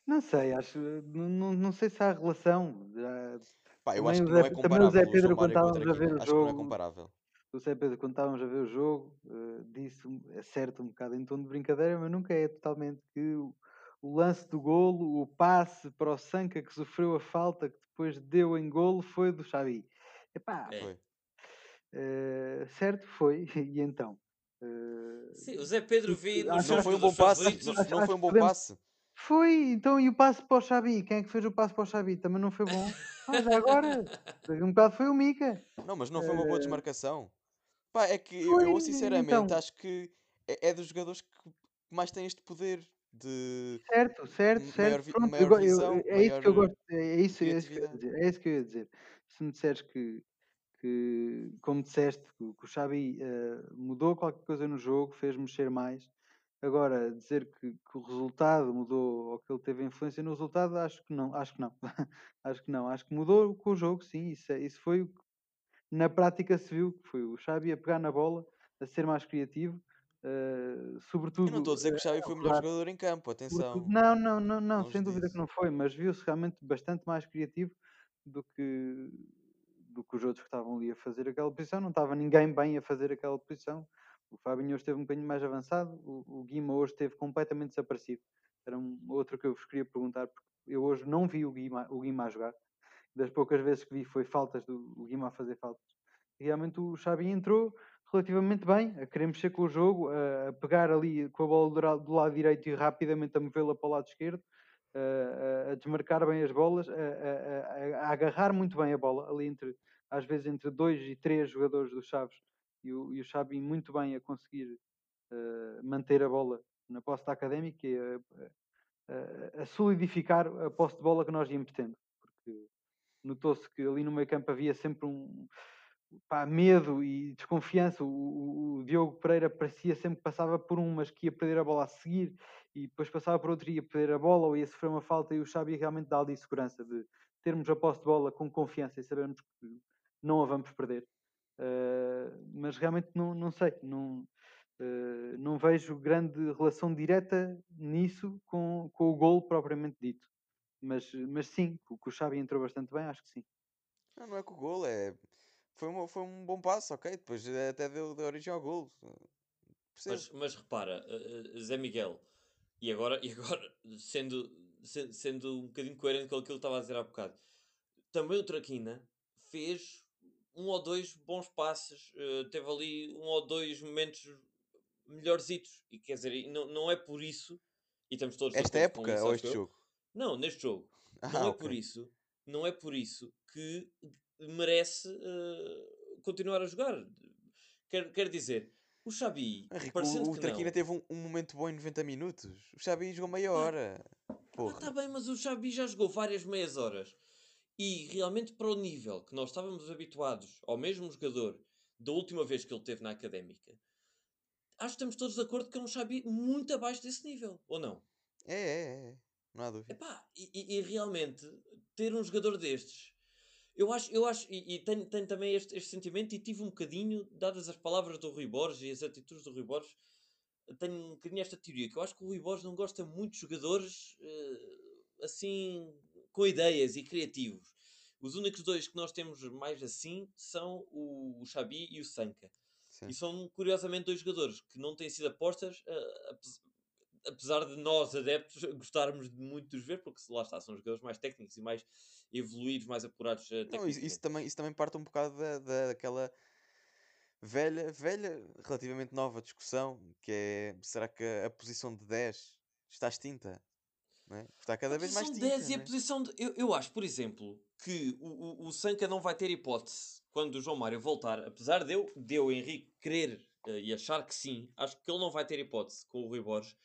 C: Não sei, acho. Não, não sei se há relação. Já,
B: Pá, eu acho que não é comparável.
C: o Zé Pedro, quando estávamos a ver o
B: jogo. É comparável
C: o Zé Pedro, quando estávamos a ver o jogo, uh, disse, é certo, um bocado em tom de brincadeira, mas nunca é totalmente que o, o, lance do golo, o passe para o Sanca que sofreu a falta, que depois deu em golo, foi do Xavi. Epá,
B: é.
C: uh, certo, foi, e então?
A: Uh, Sim, o Zé Pedro vi
B: no Não foi um bom passe, não foi um bom passe.
C: Foi, então, e o passe para o Xabi? Quem é que fez o passe para o Xabi? Também não foi bom. Mas agora, um bocado foi o Mica.
B: Não, mas não foi uma boa desmarcação. Pá, é que eu, eu sinceramente então. acho que é, é dos jogadores que mais tem este poder de
C: Certo, certo,
B: maior,
C: certo. Pronto,
B: maior visão,
C: eu, é isso que eu gosto, é isso, é isso que eu ia dizer. É isso que eu ia dizer. Se me disseres que, que como disseste, que, que o Xabi uh, mudou qualquer coisa no jogo, fez mexer mais. Agora, dizer que, que, o resultado mudou ou que ele teve influência no resultado, acho que não, acho que não. acho que não, acho que mudou com o jogo, sim, isso, é, isso foi o que na prática se viu que foi o Xavi a pegar na bola, a ser mais criativo, uh, sobretudo... Eu
B: não estou a dizer que o Xavi foi o melhor jogador em campo, atenção.
C: Não, não, não, não, sem dúvida disso. que não foi, mas viu-se realmente bastante mais criativo do que, do que os outros que estavam ali a fazer aquela posição. Não estava ninguém bem a fazer aquela posição. O Fabinho hoje esteve um bocadinho mais avançado, o, o Guima hoje esteve completamente desaparecido. Era um, outro que eu vos queria perguntar, porque eu hoje não vi o Guima, o Guima a jogar das poucas vezes que vi foi faltas do Guima a fazer faltas. Realmente o Xavi entrou, relativamente bem, a querer mexer com o jogo, a, pegar ali com a bola do, lado direito e rapidamente a movê-la para o lado esquerdo, a, a- desmarcar bem as bolas, a- a- a agarrar muito bem a bola, ali entre, às vezes entre dois e três jogadores do Chaves, e o, e o Xabi muito bem a conseguir eh, manter a bola na posse da Académica e a, a- a solidificar a posse de bola que nós íamos tendo, porque notou-se que ali no meio campo havia sempre um pá, medo e desconfiança. O, o- o Diogo Pereira parecia sempre que passava por um, mas que ia perder a bola a seguir, e depois passava por outro e ia perder a bola ou ia sofrer uma falta, e o Xabi realmente dá ali segurança de termos a posse de bola com confiança e sabermos que não a vamos perder. Mas realmente não, não sei, não, uh, não vejo grande relação direta nisso com, com o gol propriamente dito. Mas, mas sim, que o que o Xabi entrou bastante bem, acho que sim.
B: Não, não é com o gol, é. Foi, uma, foi um bom passo, ok? Depois eh, até deu, deu origem ao gol.
A: Mas, mas repara, uh, uh, Zé Miguel, e agora, e agora sendo, se- sendo um bocadinho coerente com aquilo que estava a dizer há bocado, também o Traquina fez um ou dois bons passes, uh, teve ali um ou dois momentos melhorzitos, e quer dizer, não, não é por isso, e estamos todos
B: Esta época
A: isso,
B: ou este
A: eu.
B: jogo?
A: Não, neste jogo.
B: Ah,
A: não é
B: ok.
A: por isso, não é por isso que merece uh, continuar a jogar. Quero, quero dizer, o Xabi,
B: o, o Traquina teve um, um momento bom em 90 minutos. O Xabi jogou meia hora.
A: Ah,
B: Porra.
A: tá bem, mas o Xabi já jogou várias meias horas. E realmente para o nível que nós estávamos habituados ao mesmo jogador da última vez que ele teve na Académica, acho que estamos todos de acordo que é um Xabi muito abaixo desse nível, ou não?
B: É, é, é. Não há dúvida.
A: Epá, e, e- e realmente ter um jogador destes, eu acho, eu acho e, e tenho, tenho também este, este sentimento e tive um bocadinho, dadas as palavras do Rui Borges e as atitudes do Rui Borges, tenho um bocadinho esta teoria, que eu acho que o Rui Borges não gosta muito de jogadores eh, assim, com ideias e criativos. Os únicos dois que nós temos mais assim são o, o Xabi e o Sanca.
B: Sim.
A: E são, curiosamente, dois jogadores que não têm sido apostas, eh, apes- apesar de nós, adeptos, gostarmos de muito de os ver, porque lá está, são jogadores mais técnicos e mais evoluídos, mais apurados eh,
B: Não, isso, isso também, isso também parte um bocado da, da- daquela velha, velha, relativamente nova discussão, que é, será que a, a posição de 10 está extinta? É? Está cada
A: A
B: vez mais extinta,
A: 10 e a
B: é?
A: posição de... Eu, eu acho, por exemplo, que o, o, o Sanca não vai ter hipótese quando o João Mário voltar, apesar de eu, de eu Henrique, querer eh, e achar que sim, acho que ele não vai ter hipótese com o Rui Borges,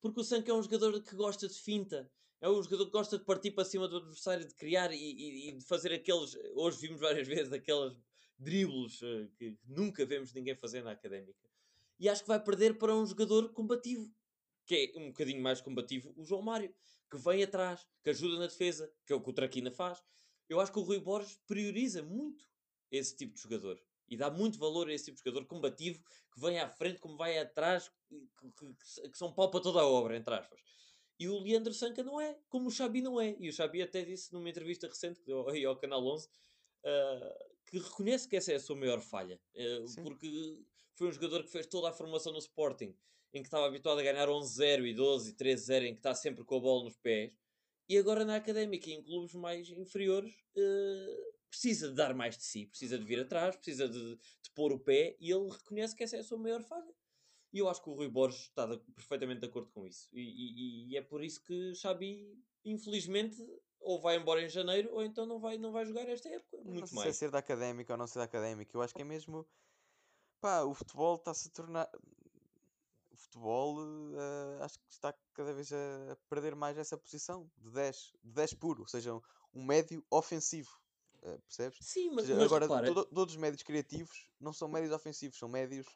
A: porque o Sanca é um jogador que gosta de finta, é um jogador que gosta de partir para cima do adversário, de criar e, e- e de fazer aqueles. Hoje vimos várias vezes aqueles dribles eh, que nunca vemos ninguém fazer na académica. E acho que vai perder para um jogador combativo, que é um bocadinho mais combativo, o João Mário, que vem atrás, que ajuda na defesa, que é o que o Traquina faz. Eu acho que o Rui Borges prioriza muito esse tipo de jogador e dá muito valor a esse tipo de jogador combativo que vem à frente, como vai atrás, que, que- que- são pau para toda a obra, entre aspas. E o Leandro Sanca não é, como o Xabi não é. E o Xabi até disse numa entrevista recente que deu aí ao Canal 11 ah, que reconhece que essa é a sua maior falha.
B: Sim.
A: porque foi um jogador que fez toda a formação no Sporting, em que estava habituado a ganhar 11-0 e 12 e 13-0, em que está sempre com a bola nos pés. E agora na académica em clubes mais inferiores ah, precisa de dar mais de si, precisa de vir atrás, precisa de, de pôr o pé e ele reconhece que essa é a sua maior falha. E eu acho que o Rui Borges está de- perfeitamente de acordo com isso. E, e- e é por isso que Xabi, infelizmente, ou vai embora em janeiro, ou então não vai, não vai jogar esta época.
B: Mas não
A: Muito
B: sei se é
A: mais.
B: ser da académica ou não ser da académica. Eu acho que é mesmo. Pá, o futebol está-se a tornar. Futebol eh, acho que está cada vez a perder mais essa posição de 10, de 10 puro, ou seja, um, um médio ofensivo. eh, percebes?
A: Sim, mas,
B: seja,
A: mas
B: agora,
A: repara,
B: todo- todos os médios criativos não são médios ofensivos, são médios.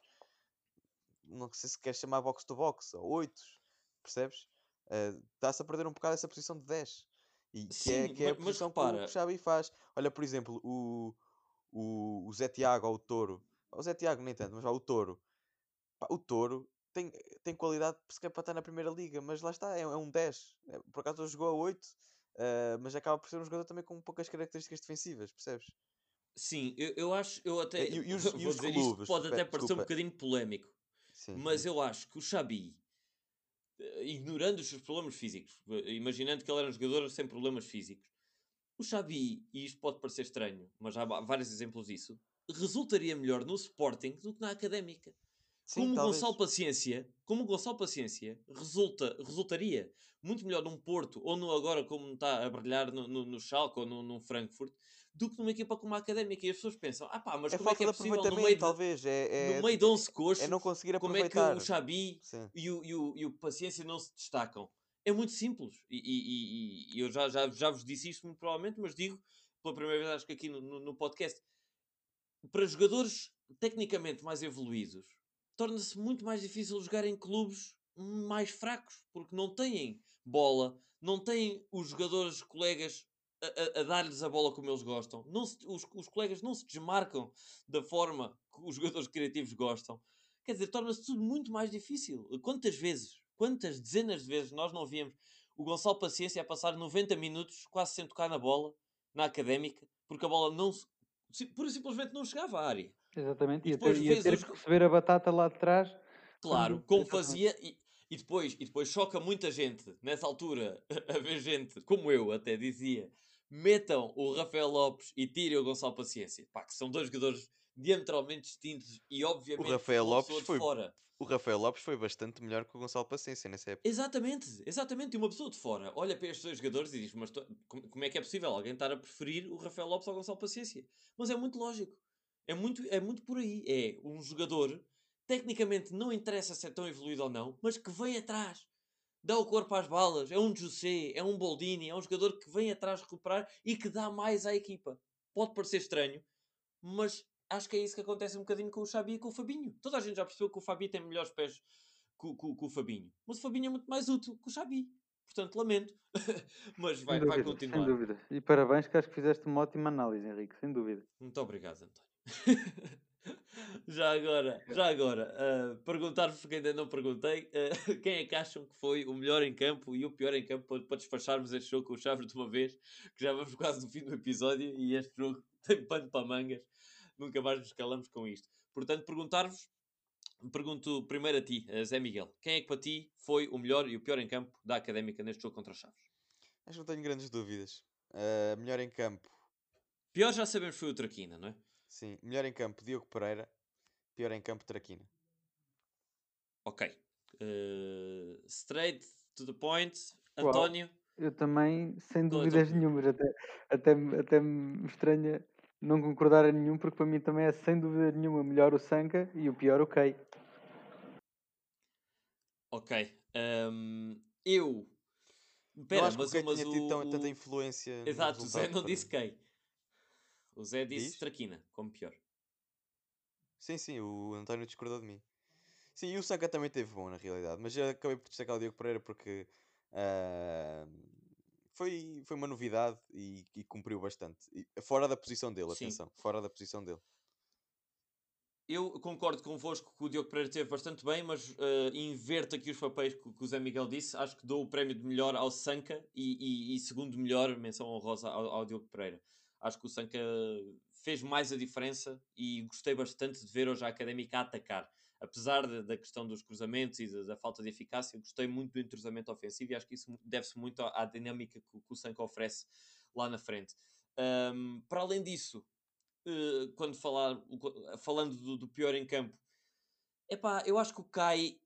B: Não sei se queres chamar box to box ou 8, percebes? Está-se a perder um bocado essa posição de 10. E que é, que é a
A: mas
B: posição que o Xabi faz. Olha, por exemplo, o, o, o Zé Tiago ou o Touro. O Zé Tiago nem tanto, mas o Touro. Pá, o Touro tem, tem qualidade sequer para estar na primeira liga, mas lá está, é, é um 10. É, por acaso ele jogou a 8, eh, mas acaba por ser um jogador também com poucas características defensivas, percebes?
A: sim, eu, eu acho, eu até,
B: E, e os,
A: vou
B: e os
A: dizer isto,
B: clubes?
A: pode
B: Pe-
A: até parecer um
B: desculpa.
A: bocadinho polémico,
B: Sim,
A: mas
B: diz.
A: eu acho que o Xabi, eh, ignorando os seus problemas físicos, eh, imaginando que ele era um jogador sem problemas físicos, o Xabi, e isto pode parecer estranho, mas há vários exemplos disso, resultaria melhor no Sporting do que na Académica.
B: Sim,
A: como o
B: talvez.
A: Gonçalo Paciência, como Gonçalo Paciência resulta, resultaria muito melhor num Porto ou no agora como está a brilhar no, no, no Schalke ou no, no Frankfurt do que numa equipa como a Académica e as pessoas pensam, ah pá, mas
B: É
A: como é que é possível no meio, de,
B: talvez. É, é,
A: no meio de 11 coxos
B: é não conseguir
A: como é que
B: aproveitar.
A: o Xabi
B: Sim.
A: e o, e, o, e o Paciência não se destacam? É muito simples. E, e- e- e eu já, já, já vos disse isto muito provavelmente, mas digo pela primeira vez, acho que aqui no, no, no podcast, para jogadores tecnicamente mais evoluídos, torna-se muito mais difícil jogar em clubes mais fracos, porque não têm bola, não têm os jogadores colegas a, a- a dar-lhes a bola como eles gostam. Não se- os, os colegas não se desmarcam da forma que os jogadores criativos gostam. Quer dizer, torna-se tudo muito mais difícil. Quantas vezes, quantas dezenas de vezes nós não víamos o Gonçalo Paciência a passar 90 minutos quase sem tocar na bola, na académica, porque a bola não se, pura e simplesmente não chegava à área.
C: Exatamente.
A: E
C: Ia ter,
A: depois
C: ia
A: fez
C: ter
A: os
C: que receber a batata lá de trás.
A: Claro,
C: Quando-
A: como
C: exatamente.
A: fazia. E, e, depois, e depois choca muita gente, nessa altura, a ver gente, como eu até dizia, metam o Rafael Lopes e tirem o Gonçalo Paciência. Pá, que são dois jogadores diametralmente distintos e obviamente
B: Rafael
A: uma
B: Lopes foi-
A: fora.
B: O Rafael Lopes foi bastante melhor que o Gonçalo Paciência nessa época.
A: Exatamente, exatamente. E uma pessoa de fora olha para estes dois jogadores e diz: Mas to- como, como é que é possível alguém estar a preferir o Rafael Lopes ao Gonçalo Paciência? Mas é muito lógico. É muito, é muito por aí. É um jogador, tecnicamente não interessa se é tão evoluído ou não, mas que vem atrás, dá o corpo às balas. É um José, é um Boldini, é um jogador que vem atrás recuperar e que dá mais à equipa. Pode parecer estranho, mas acho que é isso que acontece um bocadinho com o Xabi e com o Fabinho. Toda a gente já percebeu que o Fabi tem melhores pés que, o- que o- que o Fabinho. Mas o Fabinho é muito mais útil que o Xabi. Portanto, lamento. mas vai,
C: sem
A: vai
C: dúvida,
A: continuar.
C: Sem dúvida. E parabéns, que acho que fizeste uma ótima análise, Henrique, sem dúvida.
A: Muito obrigado, António. já agora, já agora, ah, perguntar-vos, porque ainda não perguntei, ah, quem é que acham que foi o melhor em campo e o pior em campo para, para despacharmos este jogo com o Chaves de uma vez, que já vamos quase no fim do episódio e este jogo tem pano para mangas, nunca mais nos calamos com isto. Portanto, perguntar-vos, pergunto primeiro a ti, a Zé Miguel, quem é que para ti foi o melhor e o pior em campo da Académica neste jogo contra os Chaves?
B: Acho que não tenho grandes dúvidas. Ah, melhor em campo,
A: Pior já sabemos que foi o Traquina, não é?
B: Sim. Melhor em campo, Diogo Pereira. Pior em campo, Traquina.
A: Ok. Uh, straight to the point.
C: Uau.
A: António.
C: Eu também, sem
A: é
C: dúvidas
A: opinião?
C: nenhumas, até, até, me- até me estranha não concordar a nenhum, porque para mim também é sem dúvida nenhuma melhor o Sanca e o pior o Kei.
A: Ok. Um, eu.
B: não
A: Pera,
B: o
A: mas,
B: Kei
A: mas
B: tinha tido tão-
A: o,
B: tanta
A: o-
B: influência. no
A: Exato, o Zé não
B: para-
A: disse quem. O Zé disse
B: Diz?
A: Traquina, como pior.
B: Sim, sim, o António discordou de mim. Sim, e o Sanca também teve bom, na realidade. Mas eu acabei por destacar o Diogo Pereira porque ah, foi, foi uma novidade e, e cumpriu bastante. E fora da posição dele,
A: Sim.
B: atenção. Fora da posição dele.
A: Eu concordo convosco que o Diogo Pereira esteve bastante bem, mas uh, inverto aqui os papéis que, que o Zé Miguel disse. Acho que dou o prémio de melhor ao Sanca e, e- e segundo melhor, menção honrosa ao, ao Diogo Pereira. Acho que o Sanca fez mais a diferença e gostei bastante de ver hoje a Académica a atacar. Apesar da- da questão dos cruzamentos e da, da falta de eficácia, gostei muito do entrosamento ofensivo e acho que isso deve-se muito à, à dinâmica que, que o Sanca oferece lá na frente. Ahm, para além disso, eh, quando falar, falando do, do pior em campo, epá, eu acho que o Kai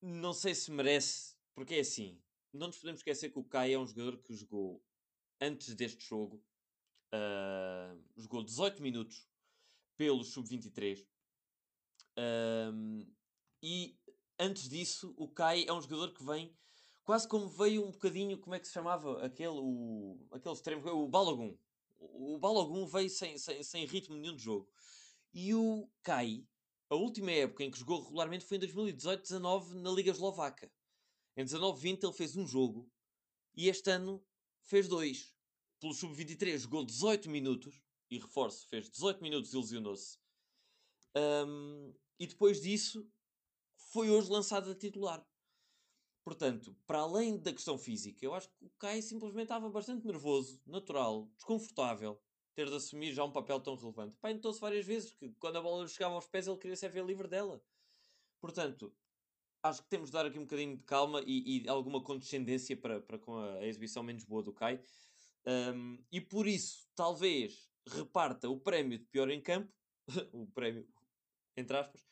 A: não sei se merece, porque é assim, não nos podemos esquecer que o Kai é um jogador que jogou antes deste jogo, ah, jogou 18 minutos pelo Sub-23 ahm, e antes disso o Kai é um jogador que vem quase como veio um bocadinho, como é que se chamava aquele, o, aquele extremo, o Balogun. O o Balogun veio sem, sem, sem ritmo nenhum de jogo. E o Kai, a última época em que jogou regularmente foi em 2018-19 na Liga Eslovaca. Em 19-20 ele fez um jogo e este ano fez dois. Pelo Sub-23 jogou 18 minutos e reforço, fez 18 minutos e lesionou-se. Ahm, e depois disso foi hoje lançado a titular. Portanto, para além da questão física, eu acho que o Kai simplesmente estava bastante nervoso, natural, desconfortável, ter de assumir já um papel tão relevante. Pai, notou-se várias vezes que quando a bola chegava aos pés ele queria ser ver livre dela. Portanto, acho que temos de dar aqui um bocadinho de calma e, e alguma condescendência para, para com a, a exibição menos boa do Kai. Um, e por isso, talvez reparta o prémio de pior em campo o prémio, entre aspas,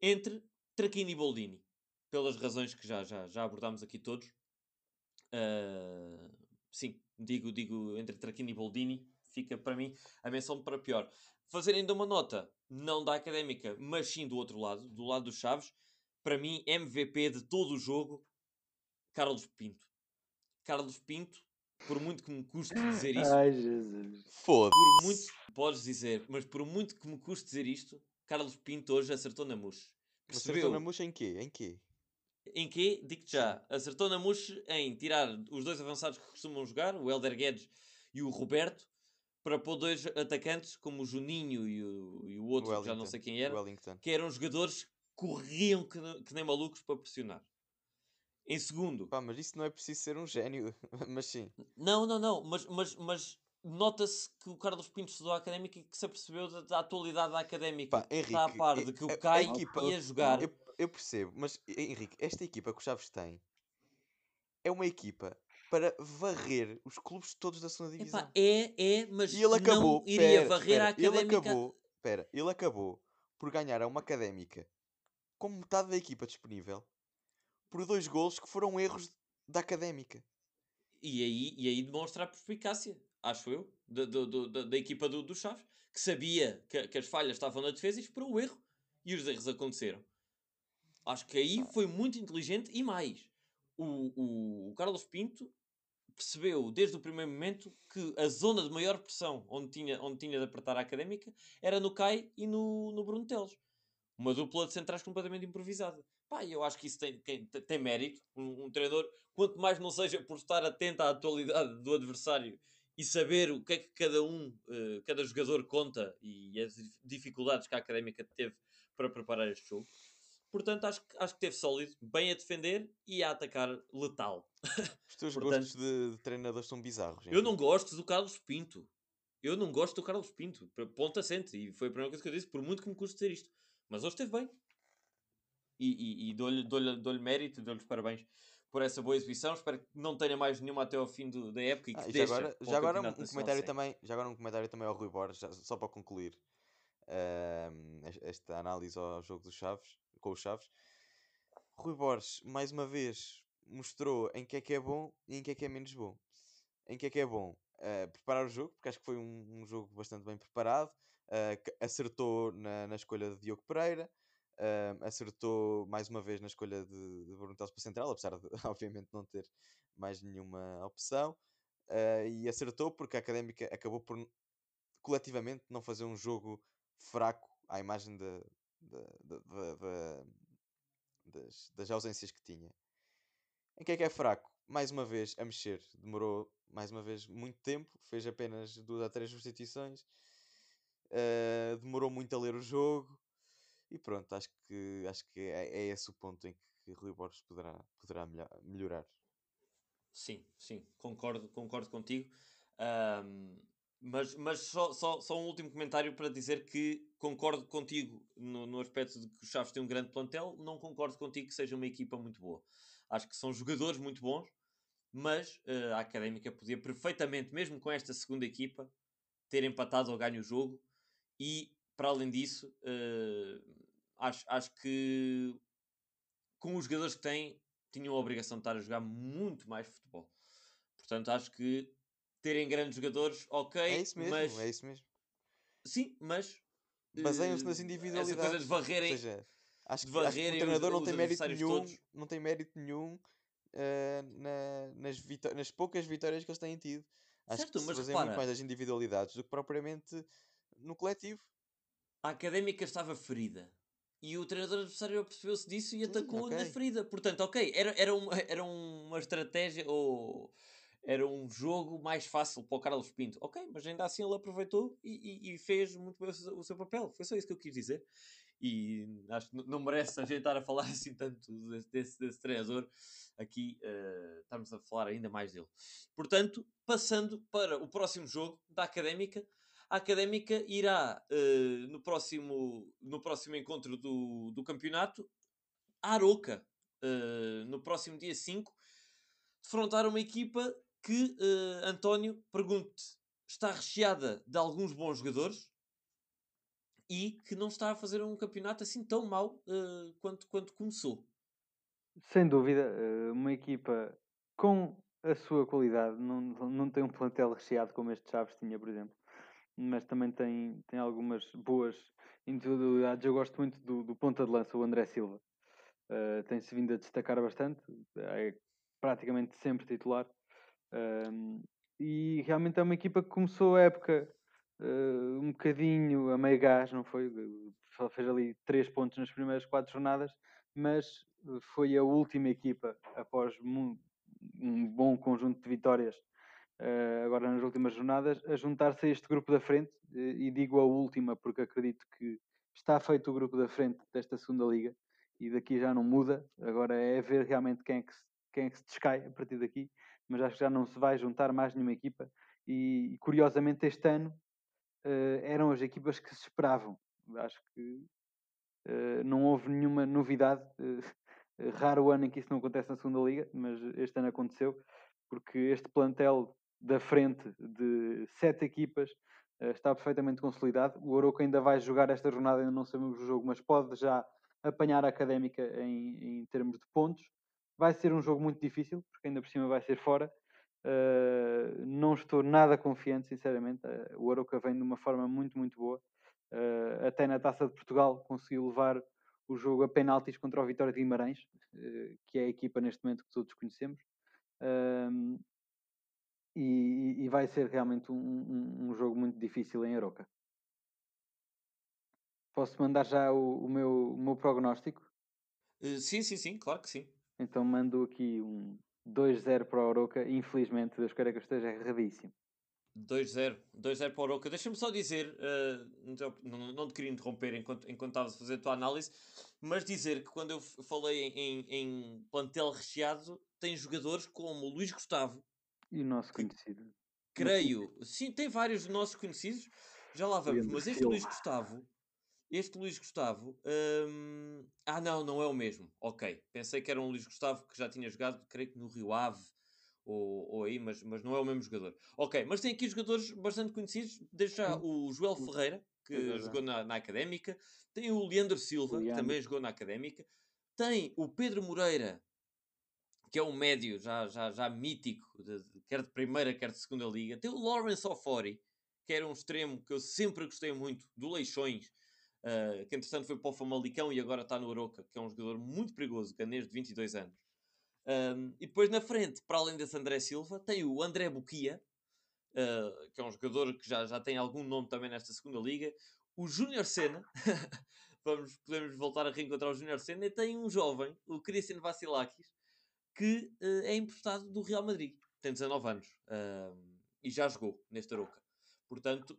A: entre Traquini e Boldini, pelas razões que já, já, já abordámos aqui todos. Uh, sim, digo, digo entre Traquini e Boldini, fica para mim a menção para pior. Fazer ainda uma nota, não da académica, mas sim do outro lado, do lado dos Chaves, para mim, MVP de todo o jogo, Carlos Pinto. Carlos Pinto, por muito que me custe dizer isto,
C: Ai, Jesus.
B: Foda.
A: por muito, podes dizer, mas por muito que me custe dizer isto, Carlos Pinto hoje acertou na mousse.
B: Acertou
A: Percebeu
B: na murcha em quê? Em quê?
A: em quê? Digo-te já, acertou na mousse em tirar os dois avançados que costumam jogar, o Helder Guedes e o Roberto, para pôr dois atacantes, como o Juninho e o, e o outro, que já não sei quem era,
B: Wellington.
A: que eram jogadores que corriam que, que nem malucos para pressionar. Em segundo,
B: Pá, mas isso não é preciso ser um gênio. mas sim.
A: não, não, não, mas, mas, mas nota-se que o Carlos Pinto estudou a académica e que se apercebeu da, da atualidade da académica.
B: Pá, Henrique,
A: Está a par
B: é-
A: de que
B: a-
A: o
B: a
A: Caio ia jogar.
B: Eu, eu percebo, mas Henrique, esta equipa que o Chaves tem é uma equipa para varrer os clubes todos da segunda divisão.
A: Epá, é, é, mas
B: E ele acabou.
A: não iria
B: pera,
A: varrer a
B: pera, Ele
A: académica.
B: acabou. Pera, ele acabou por ganhar a uma académica com metade da equipa disponível por dois golos que foram erros da académica.
A: E aí, e aí demonstra a perspicácia, acho eu, da, do- da, da equipa do, do Chaves, que sabia que, que as falhas estavam na defesa e esperou o erro. E os erros aconteceram. Acho que aí foi muito inteligente e mais. O, o, o Carlos Pinto percebeu desde o primeiro momento que a zona de maior pressão onde tinha, onde tinha de apertar a académica era no CAI e no, no Bruno Teles. Uma dupla de centrais completamente improvisada. Pá, eu acho que isso tem, tem, tem mérito. Um, um treinador, quanto mais não seja por estar atento à atualidade do adversário e saber o que é que cada um, eh, cada jogador conta e as dif- dificuldades que a académica teve para preparar este jogo. Portanto, acho que, acho que teve sólido, bem a defender e a atacar letal.
B: Os teus
A: Portanto-
B: gostos de, de treinadores são bizarros.
A: Eu não gosto do Carlos Pinto. Eu não gosto do Carlos Pinto. Ponto assente. E foi a primeira coisa que eu disse, por muito que me custe dizer isto. Mas hoje esteve bem. E, e, e dou-lhe dou dou mérito, dou-lhe os parabéns por essa boa exibição. Espero que não tenha mais nenhuma até ao fim do- da época e que
B: Ah, já agora, já agora um comentário também, já agora um comentário também ao Rui Borges, já- só para concluir es- esta análise ao jogo dos Chaves, com os Chaves. Rui Borges, mais uma vez, mostrou em que é que é bom e em que é que é menos bom. Em que é que é bom? Ah, preparar o jogo, porque acho que foi um, um jogo bastante bem preparado. que acertou na, na escolha de Diogo Pereira. Acertou mais uma vez na escolha de, de Bruno para central, apesar de obviamente não ter mais nenhuma opção. Ah, e acertou porque a Académica acabou por coletivamente não fazer um jogo fraco à imagem da- das, das ausências que tinha. Em que é que é fraco? Mais uma vez a mexer. Demorou mais uma vez muito tempo, fez apenas duas a três substituições, ah, demorou muito a ler o jogo e pronto, acho que, acho que é, é esse o ponto em que Rui Borges poderá, poderá melhor- melhorar.
A: Sim, sim, concordo, concordo contigo. Ahm, mas mas só, só, só um último comentário para dizer que concordo contigo no, no aspecto de que o Chaves tem um grande plantel, não concordo contigo que seja uma equipa muito boa. Acho que são jogadores muito bons, mas eh, a Académica podia perfeitamente, mesmo com esta segunda equipa, ter empatado ou ganho o jogo e, para além disso, eh, acho, acho que com os jogadores que têm, tinham a obrigação de estar a jogar muito mais futebol. Portanto, acho que terem grandes jogadores, ok,
B: É isso mesmo,
A: mas
B: é isso mesmo.
A: sim, mas
B: Baseiam-se nas
A: eh,
B: individualidades.
A: Essa coisa de varrerem,
B: Ou seja, acho que, acho que
A: varrerem
B: o
A: os-
B: treinador não
A: os
B: tem mérito nenhum,
A: todos.
B: não tem mérito nenhum eh, na- nas, vitó- nas poucas vitórias que eles têm tido. Acho
A: Certo,
B: que se
A: mas
B: baseia muito
A: repara-
B: mais nas individualidades do que propriamente no coletivo.
A: a académica estava ferida. E o treinador adversário percebeu-se disso e atacou na
B: ok.
A: ferida. Portanto, ok, era, era, uma, era uma estratégia ou era um jogo mais fácil para o Carlos Pinto. Ok, mas ainda assim ele aproveitou e, e- e fez muito bem o seu, papel. Foi só isso que eu quis dizer. E acho que não merece a gente estar a falar assim tanto desse, desse, treinador. Aqui eh, estamos a falar ainda mais dele. Portanto, passando para o próximo jogo da Académica, a Académica irá eh, no, próximo, no próximo encontro do, do campeonato a Aroca, eh, no próximo dia 5, defrontar uma equipa que, eh, António, pergunte está recheada de alguns bons jogadores, e que não está a fazer um campeonato assim tão mau uh, quanto, quanto começou.
C: Sem dúvida, uma equipa com a sua qualidade, não, não tem um plantel recheado como este Chaves tinha, por exemplo, mas também tem, tem algumas boas individualidades. Eu gosto muito do, do ponta de lança, o André Silva. Uh, tem-se vindo a destacar bastante, é praticamente sempre titular. Uh, e realmente é uma equipa que começou a época uh, um bocadinho a meio gás, não foi? Fez ali três pontos nas primeiras quatro jornadas, mas foi a última equipa após um, um bom conjunto de vitórias agora nas últimas jornadas a juntar-se a este grupo da frente uh, e digo a última porque acredito que está feito o grupo da frente desta segunda liga e daqui já não muda. Agora é ver realmente quem é que se, quem é que se descai a partir daqui mas acho que já não se vai juntar mais nenhuma equipa. E, curiosamente este ano uh, eram as equipas que se esperavam. Acho que não houve nenhuma novidade raro ano em que isso não acontece na segunda liga, mas este ano aconteceu, porque este plantel da frente de sete equipas uh, está perfeitamente consolidado. O Oroco ainda vai jogar esta jornada, ainda não sabemos o jogo, mas pode já apanhar a académica em, em termos de pontos. Vai ser um jogo muito difícil, porque ainda por cima vai ser fora. Uh, não estou nada confiante, sinceramente. Uh, o Aroca vem de uma forma muito, muito boa. Uh, até na Taça de Portugal conseguiu levar o jogo a penaltis contra o Vitória de Guimarães, uh, que é a equipa neste momento que todos conhecemos. E, e, vai ser realmente um, um, um, jogo muito difícil em Aroca. Posso mandar já o, o meu, o meu prognóstico?
A: Uh, sim, sim, sim, claro que sim.
C: Então mando aqui um 2-0 para o Aroca. Infelizmente, Deus queira que eu esteja erradíssimo.
A: 2-0, 2-0 para o Oroca. Deixa-me só dizer, uh, não, não te queria interromper enquanto, enquanto estavas a fazer a tua análise, mas dizer que quando eu falei em, em plantel recheado, tem jogadores como Luís Gustavo.
C: E o nosso conhecido.
A: Creio, sim, tem vários nossos conhecidos, já lá vamos, mas este Luís Gustavo, este Luís Gustavo, hum, ah não, não é o mesmo, ok, pensei que era um Luís Gustavo que já tinha jogado, creio que no Rio Ave, ou, ou aí, mas, mas não é o mesmo jogador. Ok, mas tem aqui jogadores bastante conhecidos, desde já o Joel Ferreira, que é jogou na, na Académica, tem o Leandro Silva, que também jogou na Académica, tem o Pedro Moreira, que é um médio já, já, já mítico, de, de, quer de primeira, quer de segunda liga, tem o Lawrence Ofori, que era um extremo que eu sempre gostei muito, do Leixões, uh, que entretanto foi para o Famalicão e agora está no Aroca, que é um jogador muito perigoso, ganês de 22 anos. Um, e depois na frente, para além desse André Silva, tem o André Buquia, uh, que é um jogador que já, já tem algum nome também nesta segunda liga. O Júnior Senna, vamos, podemos voltar a reencontrar o Júnior Senna. E tem um jovem, o Cristian Vassilakis, que uh, é emprestado do Real Madrid. Tem 19 anos uh, e já jogou neste Aroca. Portanto,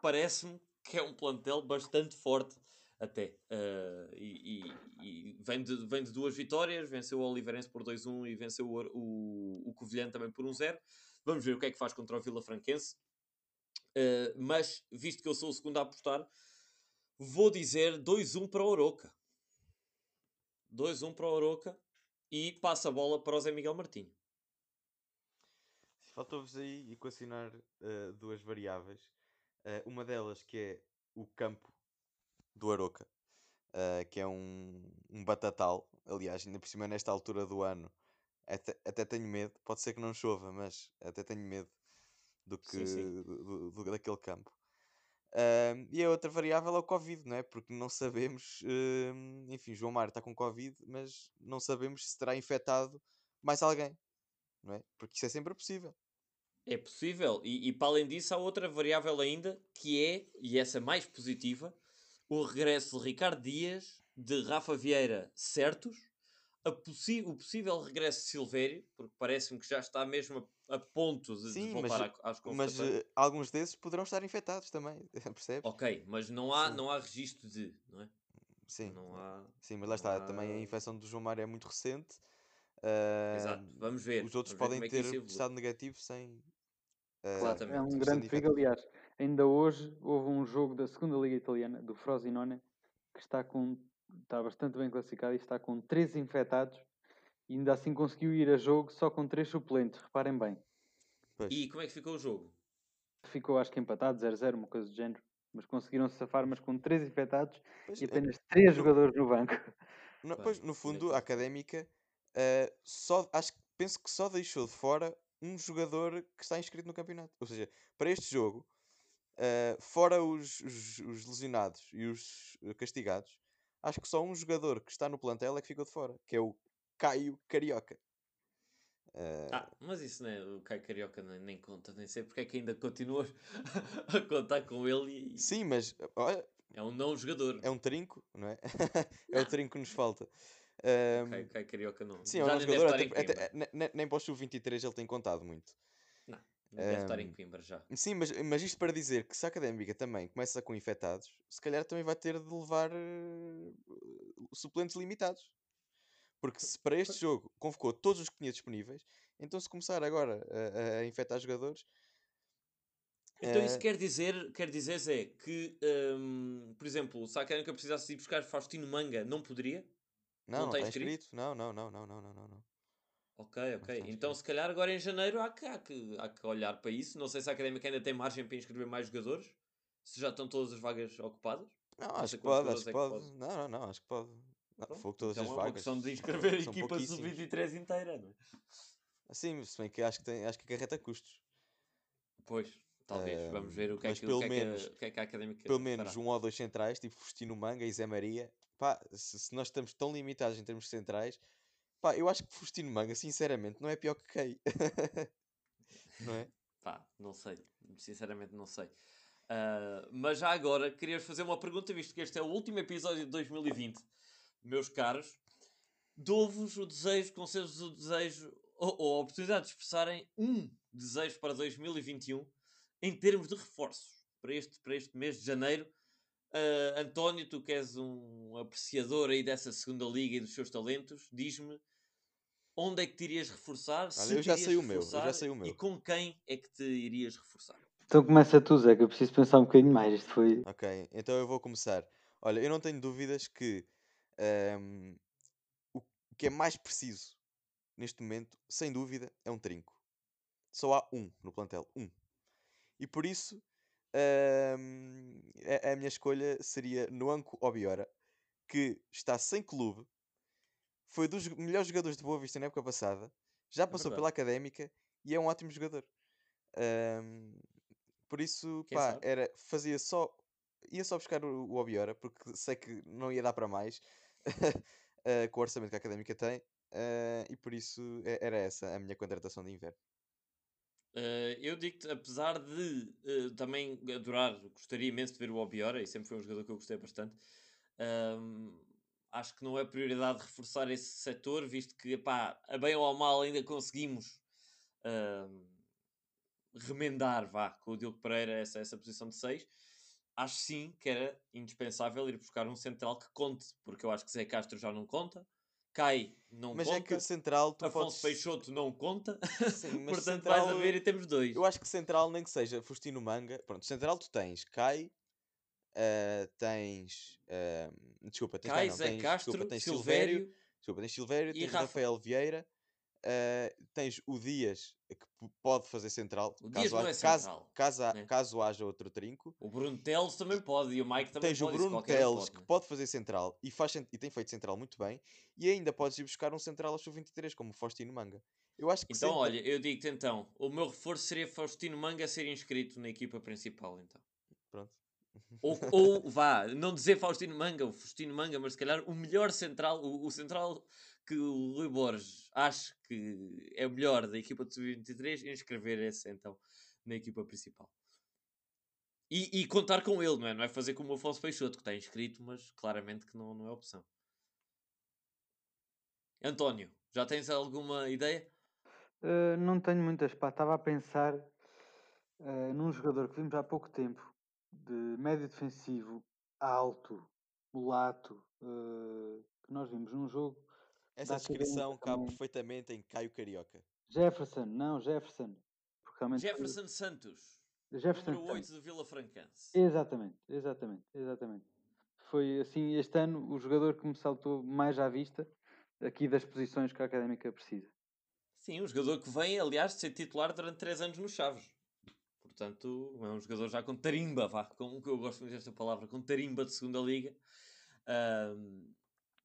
A: parece-me que é um plantel bastante forte até. Uh, e, e, e, vem, de, vem de duas vitórias, venceu o Oliveirense por 2-1 e venceu o, o, o Covilhã também por 1-0. Vamos ver o que é que faz contra o Vila Franquense. Uh, mas, visto que eu sou o segundo a apostar, vou dizer 2-1 para o Oroca. 2-1 para o Oroca e passa a bola para o Zé Miguel Martinho.
B: Faltou-vos aí equacionar uh, duas variáveis. Uh, uma delas que é o campo do Aroca, uh, que é um, um batatal. Aliás, ainda por cima, nesta altura do ano, até, até tenho medo. Pode ser que não chova, mas até tenho medo do que sim, sim. Do, do, daquele campo. E a outra variável é o Covid, não é? Porque não sabemos, uh, enfim, João Mário está com Covid, mas não sabemos se terá infectado mais alguém, não é? Porque isso é sempre possível.
A: É possível, e, e para além disso, há outra variável ainda que é, e essa mais positiva, o regresso de Ricardo Dias, de Rafa Vieira certos, o possível regresso de Silvério, porque parece-me que já está mesmo a, a ponto de, Sim, de voltar
B: mas, às Mas uh, alguns desses poderão estar infectados também, percebes?
A: Ok, mas não há, não há registro de, não é?
B: Sim, não há, sim mas lá está, há... também a infecção do João Mário é muito recente. Uh,
A: Exato, vamos ver.
B: Os outros podem é ter estado negativo sem.
C: Uh, claro, é um grande perigo, aliás. Ainda hoje houve um jogo da segunda Liga Italiana, do Frosinone, que está, com, está bastante bem classificado e está com 13 infectados e ainda assim conseguiu ir a jogo só com 3 suplentes, reparem bem.
A: Pois. E como é que ficou o jogo?
C: Ficou acho que empatado, 0-0, uma coisa do género. Mas conseguiram se safar, mas com três infectados
B: Pois,
C: e
B: é,
C: apenas três
B: no,
C: jogadores no banco.
B: no- pois, no fundo, a académica eh, só, acho, que- penso que só deixou de fora um jogador que está inscrito no campeonato. Ou seja, para este jogo, eh, fora os, os- os lesionados e os castigados, acho que só um jogador que está no plantel é que ficou de fora, que é o Caio Carioca. Eh,
A: Ah, mas isso né, o Caio Carioca nem, nem conta, nem sei porque é que ainda continuas a contar com ele e
B: sim, mas olha,
A: é um não jogador.
B: é um trinco, não é? é o
A: Não,
B: trinco que nos falta.
A: o
B: Ehm,
A: Caio, Caio Carioca não.
B: sim, é um
A: Já
B: não
A: nem deve
B: jogador, até, até-
A: Coimbra.
B: ne- ne- nem para o sub-23 ele tem contado muito.
A: Deve estar em Coimbra já.
B: sim, mas, mas isto para dizer que se a académica também começa com infectados, se calhar também vai ter de levar eh, suplentes limitados. Porque se para este jogo convocou todos os que tinha disponíveis, então se começar agora a, a- infectar jogadores,
A: Então isso
B: eh,
A: quer dizer, quer dizer, Zé, que, hum, por exemplo, se a Académica precisasse ir buscar Faustino Manga, não poderia?
B: não,
A: Não
B: não
A: está
B: está
A: inscrito?
B: inscrito. Não, não, não, não, não, não, não.
A: Ok, ok. Então, se calhar agora em janeiro há que, há, que, há que olhar para isso. Não sei se a Académica ainda tem margem para inscrever mais jogadores. Se já estão todas as vagas ocupadas.
B: Não,
A: Não
B: acho que pode, acho
A: jogadores
B: que
A: é
B: pode.
A: pode.
B: Não, não, não, acho que pode. Não,
A: Pronto,
B: todas
A: então
B: as
A: é uma
B: vagas.
A: questão de inscrever a equipa
B: pouquíssimos.
A: sub-23 inteira, não é?
B: Assim, se bem que acho que, tem, acho que acarreta custos.
A: Pois, talvez. Vamos ver o que é que,
B: pelo
A: que, é que,
B: menos,
A: que é que a Académica
B: pelo menos
A: fará.
B: um ou dois centrais, tipo Faustino Manga e Zé Maria. Pá, se, se nós estamos tão limitados em termos de centrais, pá, eu acho que Faustino Manga, sinceramente, não é pior que Kei. não é?
A: Pá, não sei. Sinceramente não sei. Ah, mas já agora, querias fazer uma pergunta, visto que este é o último episódio de 2020. Meus caros, dou-vos o desejo, concedo-vos o desejo, ou, ou a oportunidade de expressarem um desejo para 2021 em termos de reforços para este, para este mês de janeiro. Ah, António, tu que és um apreciador aí dessa segunda liga e dos seus talentos, diz-me onde é que te irias reforçar?
B: Olha,
A: se
B: eu já
A: irias
B: sei o meu, eu já
A: reforçar
B: sei o
A: E
B: meu.
A: com quem é que te irias reforçar?
C: Então começa tu, Zé, que eu preciso pensar um bocadinho mais. Isto foi.
B: Ok, então eu vou começar. Olha, eu não tenho dúvidas que ehm, o que é mais preciso neste momento, sem dúvida, é um trinco. Só há um no plantel, um. E por isso, ehm, a, a minha escolha seria Noanco Obiora, que está sem clube, foi dos melhores jogadores de Boa Vista na época passada, já
A: É
B: passou
A: verdade.
B: pela académica e é um ótimo jogador. Ehm, por isso,
A: Quem
B: pá,
A: sabe?
B: era, fazia só, ia só buscar o, o Obiora, porque sei que não ia dar para mais eh, com o orçamento que a académica tem, eh, e por isso era essa a minha contratação de inverno.
A: Eh, eu digo-te, apesar de eh, também adorar, gostaria imenso de ver o Obiora, e sempre foi um jogador que eu gostei bastante, acho que não é prioridade reforçar esse setor, visto que, pá, a bem ou ao mal ainda conseguimos ahm, remendar, vá, com o Diogo Pereira essa, essa posição de 6. Acho sim que era indispensável ir buscar um central que conte, porque eu acho que Zé Castro já não conta, Cai não
B: Mas
A: conta,
B: é que central tu
A: Afonso
B: podes...
A: Peixoto não conta,
B: Sim, mas
A: portanto
B: central,
A: vais a ver e temos dois.
B: Eu acho que central nem que seja Faustino Manga. Pronto, central tu tens Cai, eh, tens... eh, desculpa, tens Cai, não, tens,
A: Castro,
B: desculpa, tens Silvério,
A: Silvério,
B: desculpa, tens Silvério, tens
A: Rafa.
B: Rafael Vieira, eh, tens o Dias, que pode fazer central,
A: O Dias
B: caso,
A: não
B: ha-
A: é
B: caso,
A: central,
B: caso,
A: né?
B: caso haja outro trinco.
A: O Bruno Teles também pode e o Mike também
B: Tens o
A: pode. isso
B: Bruno
A: qualquer um
B: Teles, que
A: né?
B: pode fazer central e, faz, e tem feito central muito bem, e ainda podes ir buscar um central ao sub-23, como o Faustino Manga. Eu acho que
A: Então,
B: centra-
A: olha, eu digo-te então, o meu reforço seria Faustino Manga ser inscrito na equipa principal, então.
B: Pronto.
A: Ou, ou vá, não dizer Faustino Manga, o Faustino Manga, mas se calhar o melhor central, o, o central que o Rui Borges acha que é o melhor da equipa de sub-23, inscrever esse então na equipa principal. E, e contar com ele, não é? Não é fazer como o Afonso Peixoto, que está inscrito, mas claramente que não, não é opção. António, já tens alguma ideia?
C: Uh, não tenho muitas, pá. Estava a pensar uh, num jogador que vimos há pouco tempo, de médio defensivo, alto, mulato, uh, que nós vimos num jogo.
B: Essa descrição cabe
C: também.
B: perfeitamente em Caio Carioca.
C: Jefferson, não, Jefferson.
A: Jefferson Santos,
C: Jefferson
A: número 8
C: Santos.
A: do Vila Francanse.
C: Exatamente, exatamente, exatamente. Foi assim, este ano, o jogador que me saltou mais à vista aqui das posições que a académica precisa.
A: Sim, um jogador que vem, aliás, de ser titular durante 3 anos no Chaves. Portanto é um jogador já com tarimba, vá, que eu gosto muito desta palavra, com tarimba de segunda liga. Um,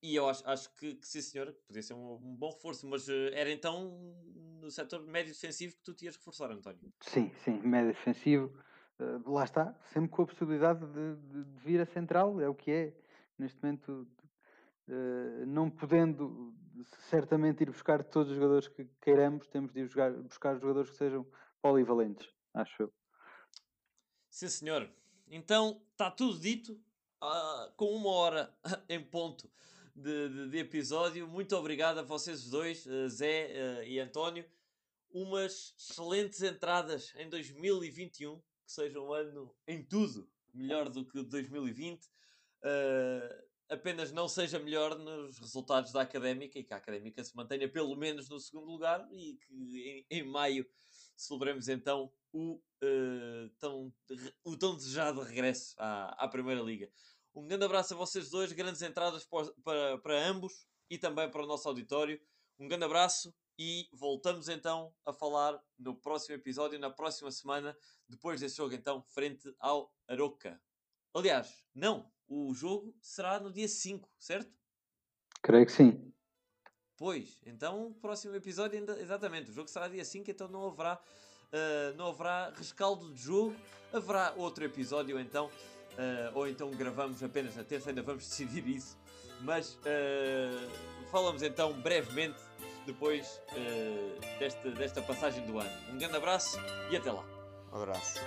A: e eu acho, acho que, que sim, senhor, podia ser um, um bom reforço, mas uh, era então no setor médio defensivo que tu tinhas reforçar, António.
C: Sim, sim, médio defensivo. Uh, lá está, sempre com a possibilidade de, de, de, vir a central, é o que é. Neste momento, uh, não podendo certamente ir buscar todos os jogadores que queiramos, temos de ir buscar, buscar jogadores que sejam polivalentes, acho eu.
A: Sim, senhor. Então, está tudo dito, uh, com uma hora em ponto de, de, de, episódio. Muito obrigado a vocês dois, uh, Zé uh, e António. Umas excelentes entradas em 2021, que seja um ano em tudo melhor do que 2020. Uh, apenas não seja melhor nos resultados da académica e que a académica se mantenha pelo menos no segundo lugar e que em, em maio celebremos então o, uh, tão, o tão desejado regresso à, à Primeira Liga. Um grande abraço a vocês dois, grandes entradas para, para, para ambos e também para o nosso auditório. Um grande abraço e voltamos então a falar no próximo episódio, na próxima semana, depois desse jogo então, frente ao Aroca. Aliás, não, o jogo será no dia 5, certo?
C: Creio que sim.
A: Pois, então o próximo episódio ainda, exatamente, o jogo será dia 5, então não haverá, uh, não haverá rescaldo de jogo, haverá outro episódio então uh, ou então gravamos apenas na terça, ainda vamos decidir isso. Mas uh, falamos então brevemente depois desta, desta passagem do ano. Um grande abraço e até lá.
B: Um abraço.